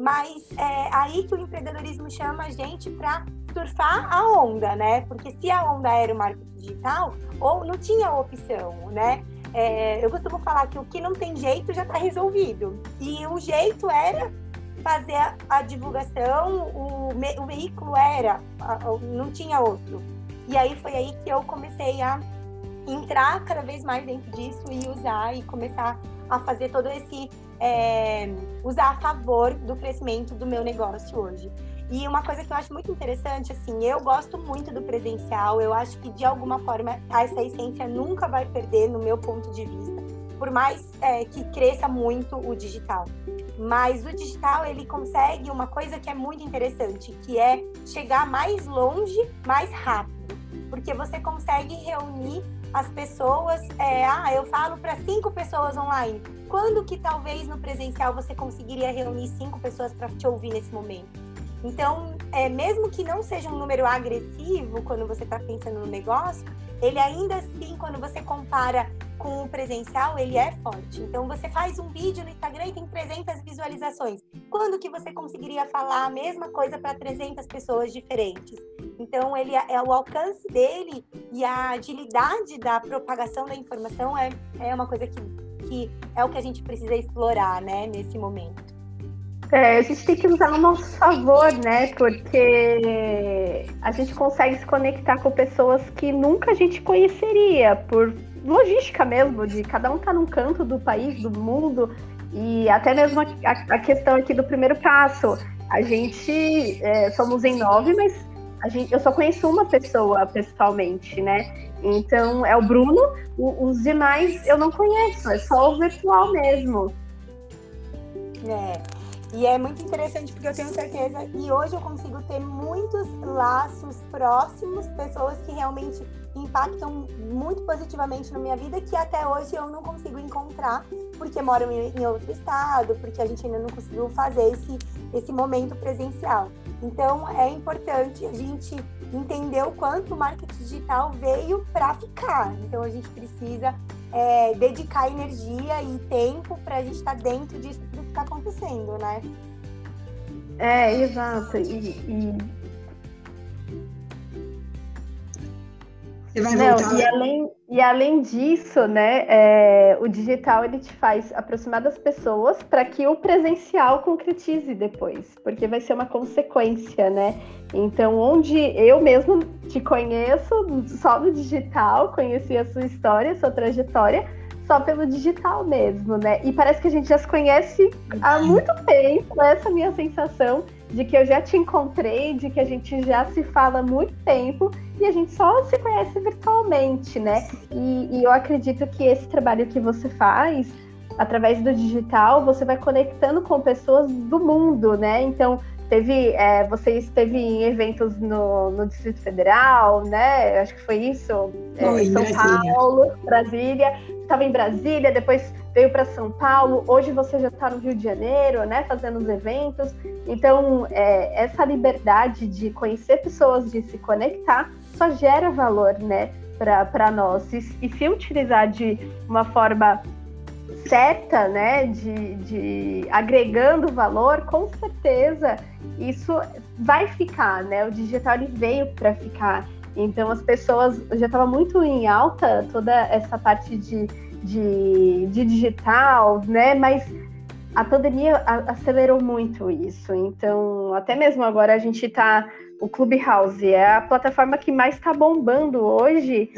Mas é aí que o empreendedorismo chama a gente para surfar a onda, né? Porque se a onda era o marketing digital, ou não tinha opção, né? É, eu costumo falar que o que não tem jeito já está resolvido. E o jeito era fazer a, a divulgação, o, me, o, veículo era, a, não tinha outro. E aí foi aí que eu comecei a entrar cada vez mais dentro disso e usar e começar a fazer todo esse é, usar a favor do crescimento do meu negócio hoje. E uma coisa que eu acho muito interessante, assim, eu gosto muito do presencial, eu acho que de alguma forma essa essência nunca vai perder no meu ponto de vista, por mais é, que cresça muito o digital. Mas o digital ele consegue uma coisa que é muito interessante, que é chegar mais longe, mais rápido, porque você consegue reunir as pessoas. É, ah, eu falo para cinco pessoas online. Quando que talvez no presencial você conseguiria reunir cinco pessoas para te ouvir nesse momento? Então, é, mesmo que não seja um número agressivo quando você está pensando no negócio, ele ainda assim, quando você compara com o presencial, ele é forte. Então, você faz um vídeo no Instagram e tem 300 visualizações. Quando que você conseguiria falar a mesma coisa para 300 pessoas diferentes? Então, ele é, é o alcance dele e a agilidade da propagação da informação é, é uma coisa que, que é o que a gente precisa explorar, né, nesse momento. É, a gente tem que usar ao nosso favor, né? Porque a gente consegue se conectar com pessoas que nunca a gente conheceria, por logística mesmo, de cada um estar tá num canto do país, do mundo, e até mesmo a, a questão aqui do primeiro passo. A gente é, somos em nove, mas a gente, eu só conheço uma pessoa pessoalmente, né? Então é o Bruno, o, os demais eu não conheço, é só o virtual mesmo. É. E é muito interessante porque eu tenho certeza e hoje eu consigo ter muitos laços próximos, pessoas que realmente impactam muito positivamente na minha vida que até hoje eu não consigo encontrar porque moram em outro estado, porque a gente ainda não conseguiu fazer esse, esse momento presencial. Então é importante a gente entender o quanto o marketing digital veio para ficar. Então a gente precisa é, dedicar energia e tempo para a gente estar tá dentro disso que está acontecendo, né? É, exato. E, e... Você vai Não, voltar. E além, e além disso, né, é, o digital ele te faz aproximar das pessoas para que o presencial concretize depois, porque vai ser uma consequência, né? Então, onde eu mesmo te conheço só no digital, conheci a sua história, a sua trajetória, só pelo digital mesmo, né? E parece que a gente já se conhece há muito tempo, essa é a minha sensação de que eu já te encontrei, de que a gente já se fala há muito tempo e a gente só se conhece virtualmente, né? E, e eu acredito que esse trabalho que você faz através do digital, você vai conectando com pessoas do mundo, né? Então, Teve, é, você esteve em eventos no, no Distrito Federal, né? Acho que foi isso. É, São Brasília. Paulo, Brasília. Estava em Brasília, depois veio para São Paulo. Hoje você já está no Rio de Janeiro, né? Fazendo os eventos. Então, é, essa liberdade de conhecer pessoas, de se conectar, só gera valor, né? Para nós. E, e se utilizar de uma forma certa, né, de, de agregando valor, com certeza isso vai ficar, né? O digital ele veio para ficar. Então as pessoas já estava muito em alta toda essa parte de, de, de digital, né? Mas a pandemia acelerou muito isso. Então, até mesmo agora a gente está. O Clubhouse é a plataforma que mais está bombando hoje,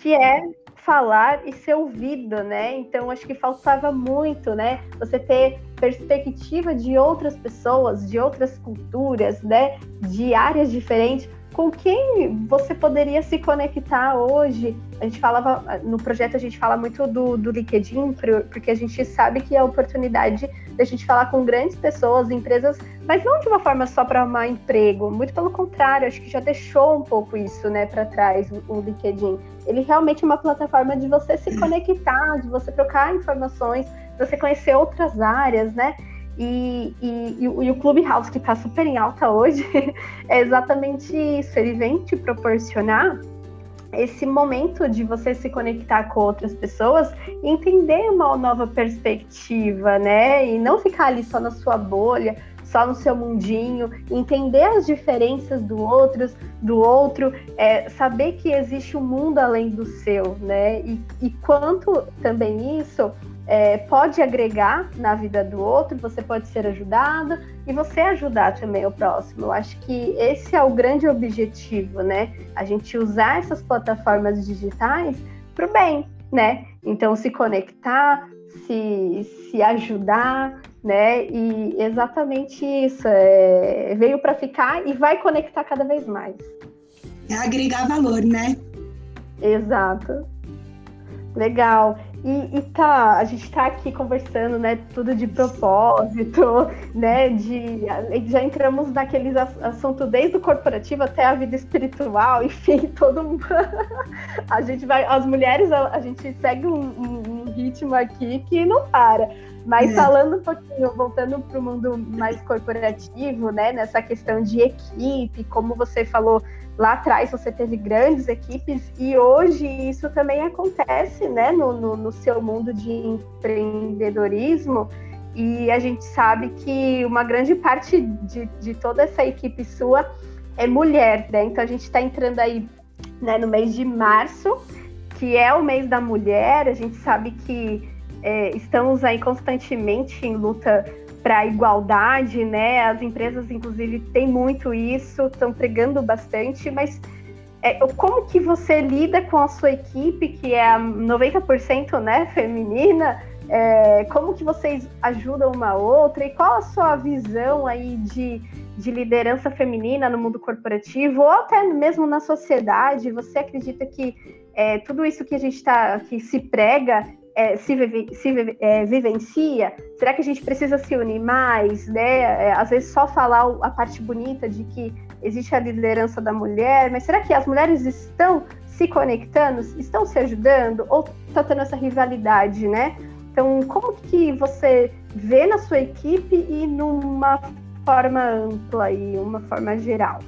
que é falar e ser ouvido, né? Então acho que faltava muito, né? Você ter perspectiva de outras pessoas, de outras culturas, né? De áreas diferentes com quem você poderia se conectar hoje? A gente falava, no projeto a gente fala muito do, do LinkedIn, porque a gente sabe que é a oportunidade da gente falar com grandes pessoas, empresas, mas não de uma forma só para arrumar emprego, muito pelo contrário, acho que já deixou um pouco isso, né, para trás, o, LinkedIn. Ele realmente é uma plataforma de você se conectar, de você trocar informações, de você conhecer outras áreas, né? E, e, e, o, e o Clubhouse, que está super em alta hoje, é exatamente isso. Ele vem te proporcionar esse momento de você se conectar com outras pessoas e entender uma nova perspectiva, né? E não ficar ali só na sua bolha, só no seu mundinho, entender as diferenças do outro, do outro, é, saber que existe um mundo além do seu, né? E, e quanto também isso é, pode agregar na vida do outro, você pode ser ajudado e você ajudar também o próximo. Eu acho que esse é o grande objetivo, né? A gente usar essas plataformas digitais para o bem, né? Então, se conectar, se, se ajudar, né? E exatamente isso. É, veio para ficar e vai conectar cada vez mais. É agregar valor, né? Exato. Legal. E, e, tá, a gente tá aqui conversando, né, tudo de propósito, né, de já entramos naqueles assunto desde o corporativo até a vida espiritual, enfim, todo mundo, a gente vai, as mulheres, a, a gente segue um, um, um, ritmo aqui que não para. Mas é. falando um pouquinho, voltando para o mundo mais corporativo, né, nessa questão de equipe, como você falou lá atrás você teve grandes equipes e hoje isso também acontece né, no, no, no, seu mundo de empreendedorismo. E a gente sabe que uma grande parte de, de toda essa equipe sua é mulher, né? Então a gente está entrando aí né, no mês de março, que é o mês da mulher. A gente sabe que é, estamos aí constantemente em luta para a igualdade, né? As empresas, inclusive, têm muito isso, estão pregando bastante, mas é, como que você lida com a sua equipe, que é 90% né, feminina? É, como que vocês ajudam uma outra? E qual a sua visão aí de, de liderança feminina no mundo corporativo ou até mesmo na sociedade? Você acredita que é, tudo isso que a gente está, que se prega, é, se, vive, se é, vivencia? Será que a gente precisa se unir mais? Né? É, às vezes só falar a parte bonita de que existe a liderança da mulher, mas será que as mulheres estão se conectando, estão se ajudando ou está tendo essa rivalidade, né? Então, como que você vê na sua equipe e numa forma ampla e uma forma geral?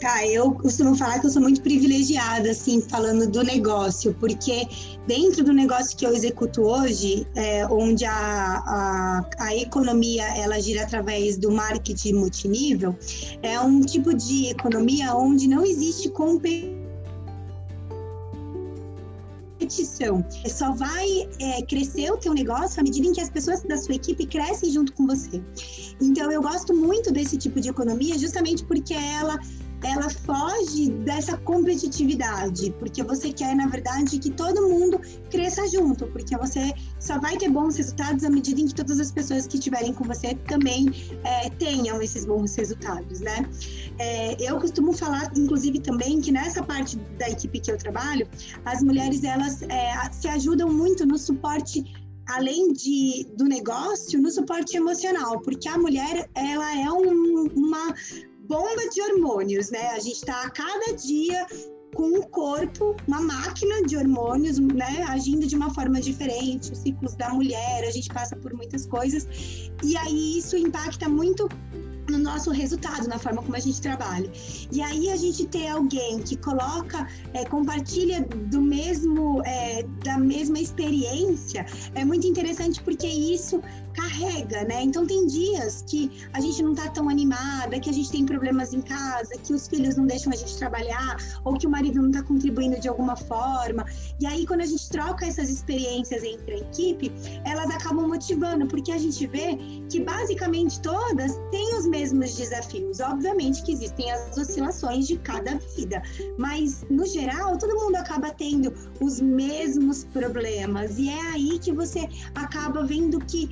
Tá, eu costumo falar que eu sou muito privilegiada, assim, falando do negócio, porque dentro do negócio que eu executo hoje, é, onde a, a, a, economia ela gira através do marketing multinível, é um tipo de economia onde não existe competição competição. Só vai é, crescer o teu negócio à medida em que as pessoas da sua equipe crescem junto com você. Então, eu gosto muito desse tipo de economia justamente porque ela ela foge dessa competitividade, porque você quer, na verdade, que todo mundo cresça junto, porque você só vai ter bons resultados à medida em que todas as pessoas que estiverem com você também é, tenham esses bons resultados, né? É, eu costumo falar, inclusive, também que nessa parte da equipe que eu trabalho, as mulheres elas é, se ajudam muito no suporte além de, do negócio, no suporte emocional, porque a mulher ela é um, uma bomba de hormônios, né? A gente está a cada dia com o corpo, uma máquina de hormônios, né, agindo de uma forma diferente, os ciclos da mulher, a gente passa por muitas coisas, e aí isso impacta muito no nosso resultado, na forma como a gente trabalha. E aí a gente ter alguém que coloca, é, compartilha do mesmo, é, da mesma experiência, é muito interessante porque isso carrega, né? Então tem dias que a gente não tá tão animada, que a gente tem problemas em casa, que os filhos não deixam a gente trabalhar, ou que o marido não tá contribuindo de alguma forma. E aí quando a gente troca essas experiências entre a equipe, elas acabam motivando, porque a gente vê que basicamente todas têm os mesmos desafios. Obviamente que existem as oscilações de cada vida, mas no geral todo mundo acaba tendo os mesmos problemas. E é aí que você acaba vendo que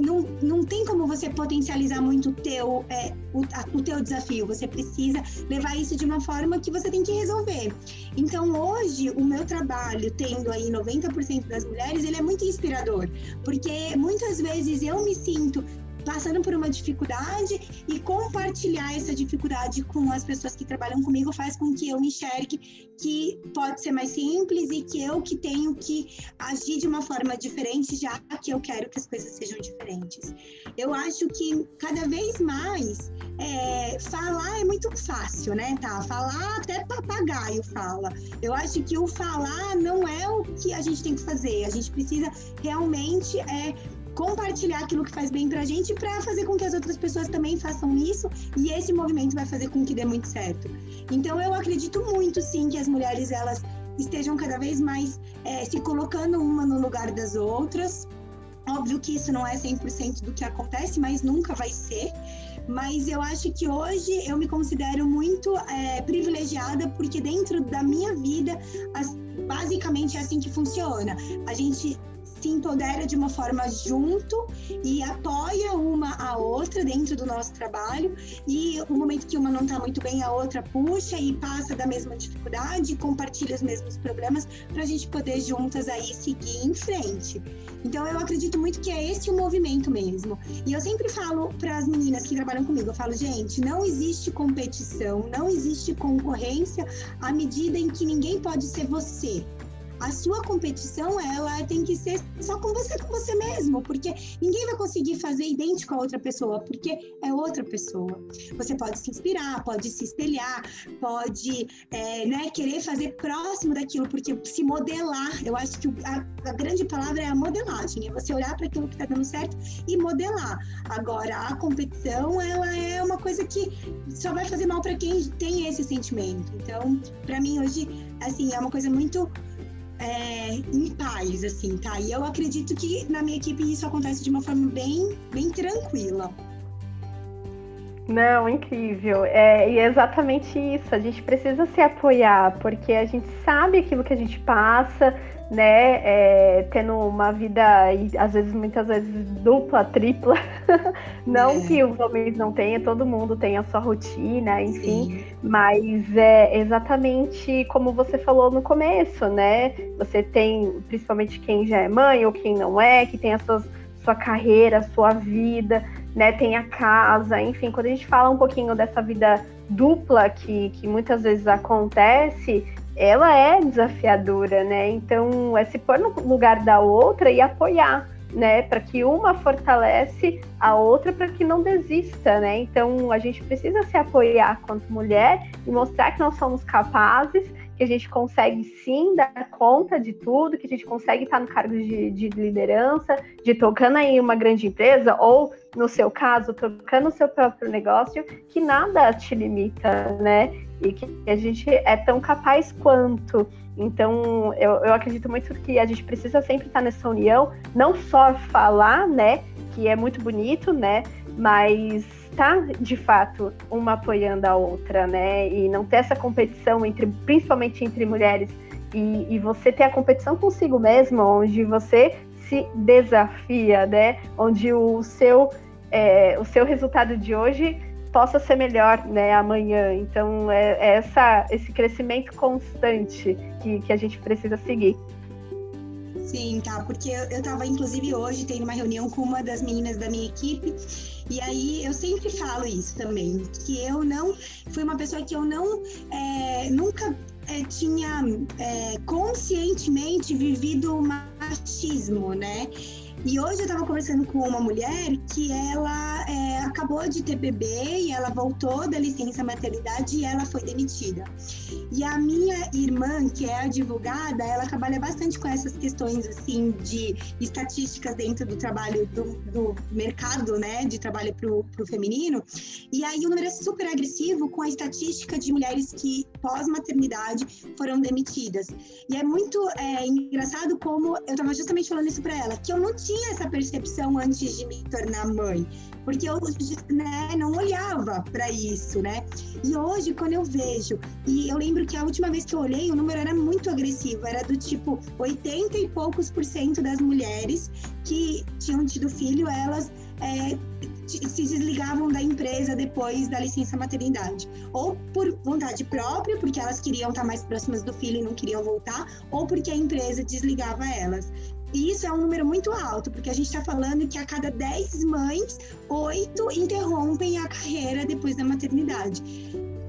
não, não tem como você potencializar muito o teu, é, o, a, o teu desafio. Você precisa levar isso de uma forma que você tem que resolver. Então, hoje, o meu trabalho, tendo aí 90% das mulheres, ele é muito inspirador, porque muitas vezes eu me sinto passando por uma dificuldade e compartilhar essa dificuldade com as pessoas que trabalham comigo faz com que eu enxergue que pode ser mais simples e que eu que tenho que agir de uma forma diferente já que eu quero que as coisas sejam diferentes. Eu acho que cada vez mais é, falar é muito fácil, né, tá? Falar até papagaio fala. Eu acho que o falar não é o que a gente tem que fazer. A gente precisa realmente é compartilhar aquilo que faz bem pra gente para fazer com que as outras pessoas também façam isso e esse movimento vai fazer com que dê muito certo. Então eu acredito muito sim que as mulheres elas estejam cada vez mais é, se colocando uma no lugar das outras. Óbvio que isso não é 100% do que acontece, mas nunca vai ser. Mas eu acho que hoje eu me considero muito é, privilegiada porque dentro da minha vida, as, basicamente é assim que funciona. A gente se empodera de uma forma junto e apoia uma a outra dentro do nosso trabalho. E o momento que uma não está muito bem, a outra puxa e passa da mesma dificuldade, compartilha os mesmos problemas para a gente poder juntas aí seguir em frente. Então eu acredito muito que é esse o movimento mesmo. E eu sempre falo para as meninas que trabalham comigo, eu falo, gente, não existe competição, não existe concorrência à medida em que ninguém pode ser você a sua competição ela tem que ser só com você, com você mesmo, porque ninguém vai conseguir fazer idêntico a outra pessoa, porque é outra pessoa. Você pode se inspirar, pode se espelhar, pode é, né, querer fazer próximo daquilo, porque se modelar, eu acho que a, a grande palavra é a modelagem, é você olhar para aquilo que está dando certo e modelar. Agora, a competição, ela é uma coisa que só vai fazer mal para quem tem esse sentimento. Então, para mim hoje, assim, é uma coisa muito é, em paz, assim, tá? E eu acredito que na minha equipe isso acontece de uma forma bem, bem tranquila. Não, incrível. É, e é exatamente isso. A gente precisa se apoiar, porque a gente sabe aquilo que a gente passa, né? É, tendo uma vida, às vezes, muitas vezes, dupla, tripla. não é. que os homens não tenham, todo mundo tem a sua rotina, enfim. Sim. Mas é exatamente como você falou no começo, né? Você tem, principalmente quem já é mãe ou quem não é, que tem a sua, sua carreira, sua vida, né? Tem a casa, enfim. Quando a gente fala um pouquinho dessa vida dupla que, que muitas vezes acontece, ela é desafiadora, né? Então, é se pôr no lugar da outra e apoiar, né? Para que uma fortalece a outra para que não desista, né? Então, a gente precisa se apoiar quanto mulher e mostrar que nós somos capazes, que a gente consegue sim dar conta de tudo, que a gente consegue estar no cargo de, de liderança, de tocando aí uma grande empresa ou no seu caso, tocando o seu próprio negócio, que nada te limita, né? E que a gente é tão capaz quanto. Então, eu, eu acredito muito que a gente precisa sempre estar nessa união, não só falar, né? Que é muito bonito, né? Mas tá de fato uma apoiando a outra, né? E não ter essa competição entre, principalmente entre mulheres, e, e você ter a competição consigo mesma, onde você se desafia, né? Onde o seu, é, o seu resultado de hoje possa ser melhor né, amanhã. Então, é, é essa, esse crescimento constante que, que a gente precisa seguir. Sim, tá, porque eu, eu tava, inclusive, hoje tendo uma reunião com uma das meninas da minha equipe, e aí eu sempre falo isso também, que eu não fui uma pessoa que eu não é, nunca é, tinha é, conscientemente vivido machismo, né? E hoje eu estava conversando com uma mulher que ela é, acabou de ter bebê e ela voltou da licença maternidade e ela foi demitida. E a minha irmã, que é advogada, ela trabalha bastante com essas questões assim de estatísticas dentro do trabalho do, do mercado, né, de trabalho para o feminino. E aí o número é super agressivo com a estatística de mulheres que pós-maternidade foram demitidas. E é muito é, engraçado como eu estava justamente falando isso para ela, que eu não tinha essa percepção antes de me tornar mãe, porque eu né, não olhava para isso, né? E hoje, quando eu vejo, e eu lembro que a última vez que eu olhei, o número era muito agressivo, era do tipo 80 e poucos por cento das mulheres que tinham tido filho, elas é, se desligavam da empresa depois da licença maternidade. Ou por vontade própria, porque elas queriam estar mais próximas do filho e não queriam voltar, ou porque a empresa desligava elas. E isso é um número muito alto, porque a gente está falando que a cada 10 mães, 8 interrompem a carreira depois da maternidade.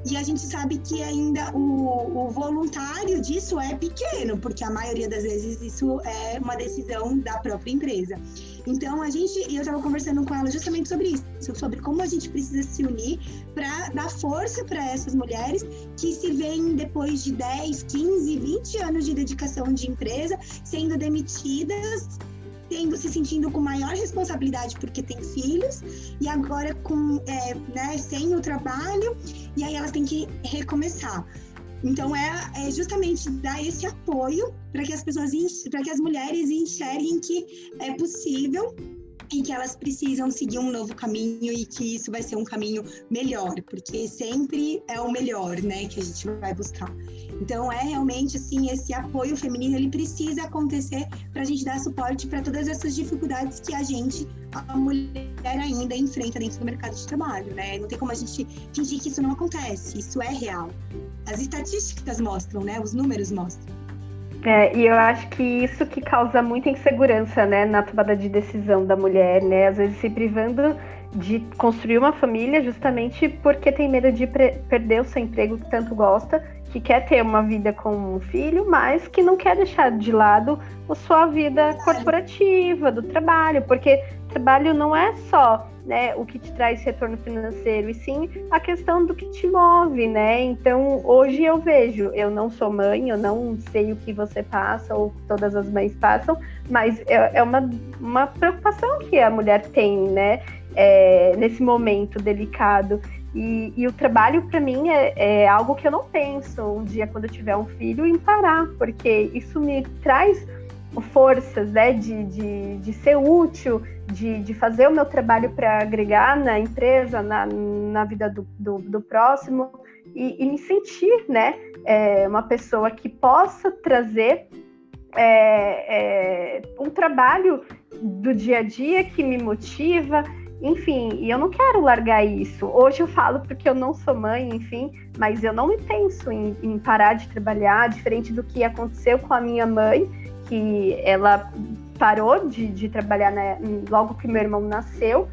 E a gente sabe que ainda o, o, voluntário disso é pequeno, porque a maioria das vezes isso é uma decisão da própria empresa. Então, a gente, eu estava conversando com ela justamente sobre isso, sobre como a gente precisa se unir para dar força para essas mulheres que se veem depois de 10, 15, 20 anos de dedicação de empresa sendo demitidas tendo, se sentindo com maior responsabilidade porque tem filhos e agora com é, né, sem o trabalho e aí elas têm que recomeçar. Então é, é justamente dar esse apoio para que as pessoas, para que as mulheres enxerguem que é possível e que elas precisam seguir um novo caminho e que isso vai ser um caminho melhor, porque sempre é o melhor, né, que a gente vai buscar. Então é realmente assim esse apoio feminino ele precisa acontecer para a gente dar suporte para todas essas dificuldades que a gente a mulher ainda enfrenta dentro do mercado de trabalho, né? Não tem como a gente fingir que isso não acontece, isso é real. As estatísticas mostram, né? Os números mostram. É, e eu acho que isso que causa muita insegurança, né, na tomada de decisão da mulher, né, às vezes se privando de construir uma família justamente porque tem medo de perder o seu emprego que tanto gosta, que quer ter uma vida com um filho, mas que não quer deixar de lado a sua vida corporativa, do trabalho, porque trabalho não é só né, o que te traz retorno financeiro, e sim a questão do que te move, né? Então, hoje eu vejo, eu não sou mãe, eu não sei o que você passa ou todas as mães passam, mas é, é uma, uma preocupação que a mulher tem, né? É, nesse momento delicado. E, e o trabalho, para mim, é, é, algo que eu não penso um dia, quando eu tiver um filho, em parar, porque isso me traz forças né, de, de, de ser útil, de, de fazer o meu trabalho para agregar na empresa, na, na vida do, do, do próximo e, e, me sentir né, é, uma pessoa que possa trazer é, é, um trabalho do dia a dia que me motiva, enfim, e eu não quero largar isso. Hoje eu falo porque eu não sou mãe, enfim, mas eu não me penso em, em parar de trabalhar, diferente do que aconteceu com a minha mãe, que ela parou de, de trabalhar né, logo que meu irmão nasceu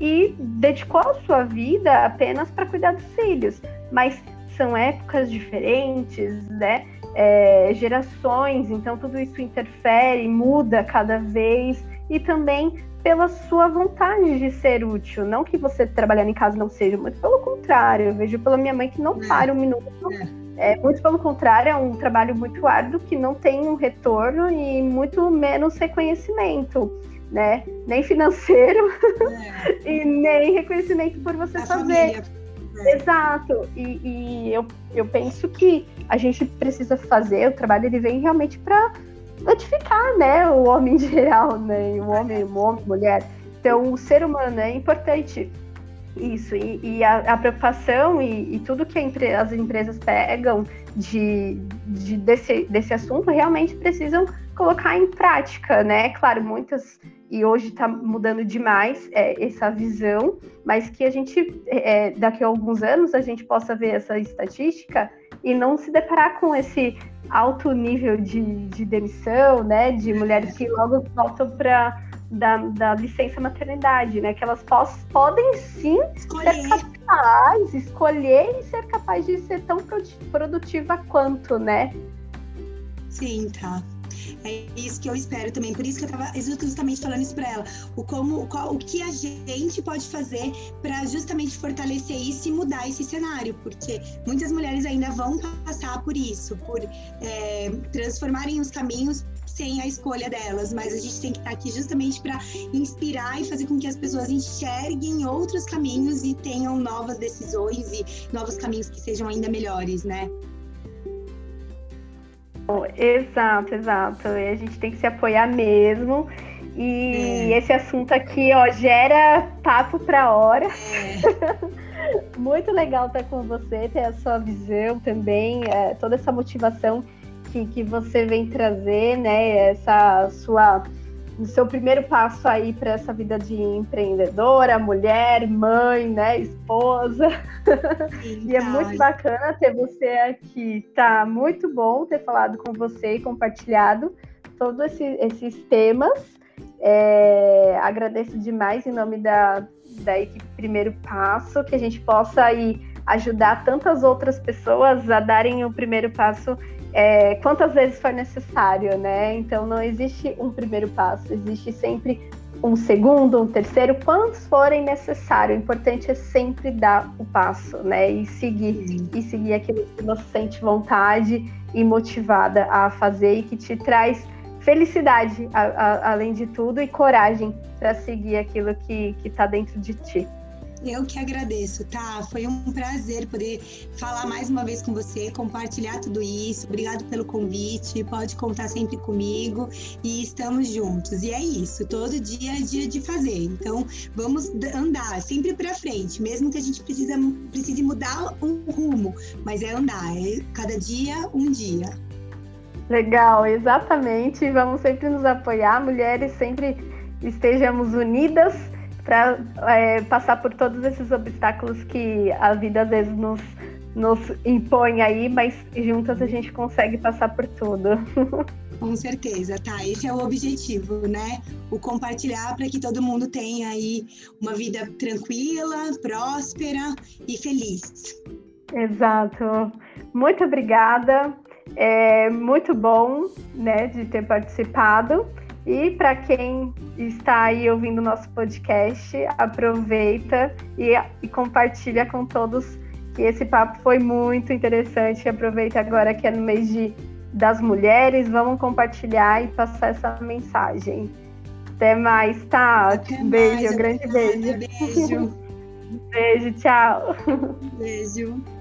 e dedicou a sua vida apenas para cuidar dos filhos. Mas são épocas diferentes, né? É, gerações, então tudo isso interfere, muda cada vez e também pela sua vontade de ser útil. Não que você trabalhando em casa não seja, muito pelo contrário. Eu vejo pela minha mãe que não é. para um minuto. É. muito pelo contrário, é um trabalho muito árduo que não tem um retorno e muito menos reconhecimento, né? Nem financeiro é. e nem reconhecimento por você a fazer. É. Exato. E, e, eu, eu penso que a gente precisa fazer, o trabalho ele vem realmente para notificar, né, o homem em geral, né, o homem, o homem, mulher. Então, o ser humano é importante isso, e, e a, a, preocupação e, e tudo que as empresas pegam de, de, desse, desse assunto realmente precisam colocar em prática, né? Claro, muitas, e hoje está mudando demais é, essa visão, mas que a gente, é, daqui a alguns anos, a gente possa ver essa estatística e não se deparar com esse alto nível de, de demissão, né? De mulheres que logo voltam para da, da, licença maternidade, né? Que elas pos, podem sim escolher. ser capazes, escolher e ser capaz de ser tão produtiva quanto, né? Sim, tá. É isso que eu espero também. Por isso que eu estava justamente falando isso para ela. O como, o, qual, o que a gente pode fazer para justamente fortalecer isso e mudar esse cenário, porque muitas mulheres ainda vão passar por isso, por é, transformarem os caminhos sem a escolha delas, mas a gente tem que estar aqui justamente para inspirar e fazer com que as pessoas enxerguem outros caminhos e tenham novas decisões e novos caminhos que sejam ainda melhores, né? Exato, exato. E a gente tem que se apoiar mesmo. E é. esse assunto aqui, ó, gera papo para hora. É. Muito legal estar com você, ter a sua visão também, é, toda essa motivação que, que você vem trazer, né? Essa sua no seu primeiro passo aí para essa vida de empreendedora, mulher, mãe, né, esposa. E é muito bacana ter você aqui. Tá muito bom ter falado com você e compartilhado todos esse, esses temas. É, agradeço demais em nome da, da equipe Primeiro Passo, que a gente possa aí ajudar tantas outras pessoas a darem o primeiro passo é, quantas vezes for necessário, né? Então não existe um primeiro passo, existe sempre um segundo, um terceiro, quantos forem necessário. O importante é sempre dar o passo, né? E seguir, Sim. e seguir aquilo que você sente vontade e motivada a fazer e que te traz felicidade, a, a, além de tudo, e coragem para seguir aquilo que está dentro de ti. Eu que agradeço, tá? Foi um prazer poder falar mais uma vez com você, compartilhar tudo isso. Obrigado pelo convite. Pode contar sempre comigo e estamos juntos. E é isso, todo dia é dia de fazer. Então, vamos andar sempre para frente, mesmo que a gente precisa, precise mudar um rumo, mas é andar, é cada dia um dia. Legal, exatamente. Vamos sempre nos apoiar, mulheres sempre estejamos unidas para é, passar por todos esses obstáculos que a vida às vezes nos, nos impõe aí, mas juntas a gente consegue passar por tudo. Com certeza, tá. Esse é o objetivo, né? O compartilhar para que todo mundo tenha aí uma vida tranquila, próspera e feliz. Exato. Muito obrigada. É muito bom, né, de ter participado. E para quem está aí ouvindo nosso podcast, aproveita e, e, compartilha com todos que esse papo foi muito interessante. Aproveita agora que é no mês de, das mulheres, vamos compartilhar e passar essa mensagem. Até mais, tá? Até beijo, mais, grande beijo. Beijo. beijo, tchau. Beijo.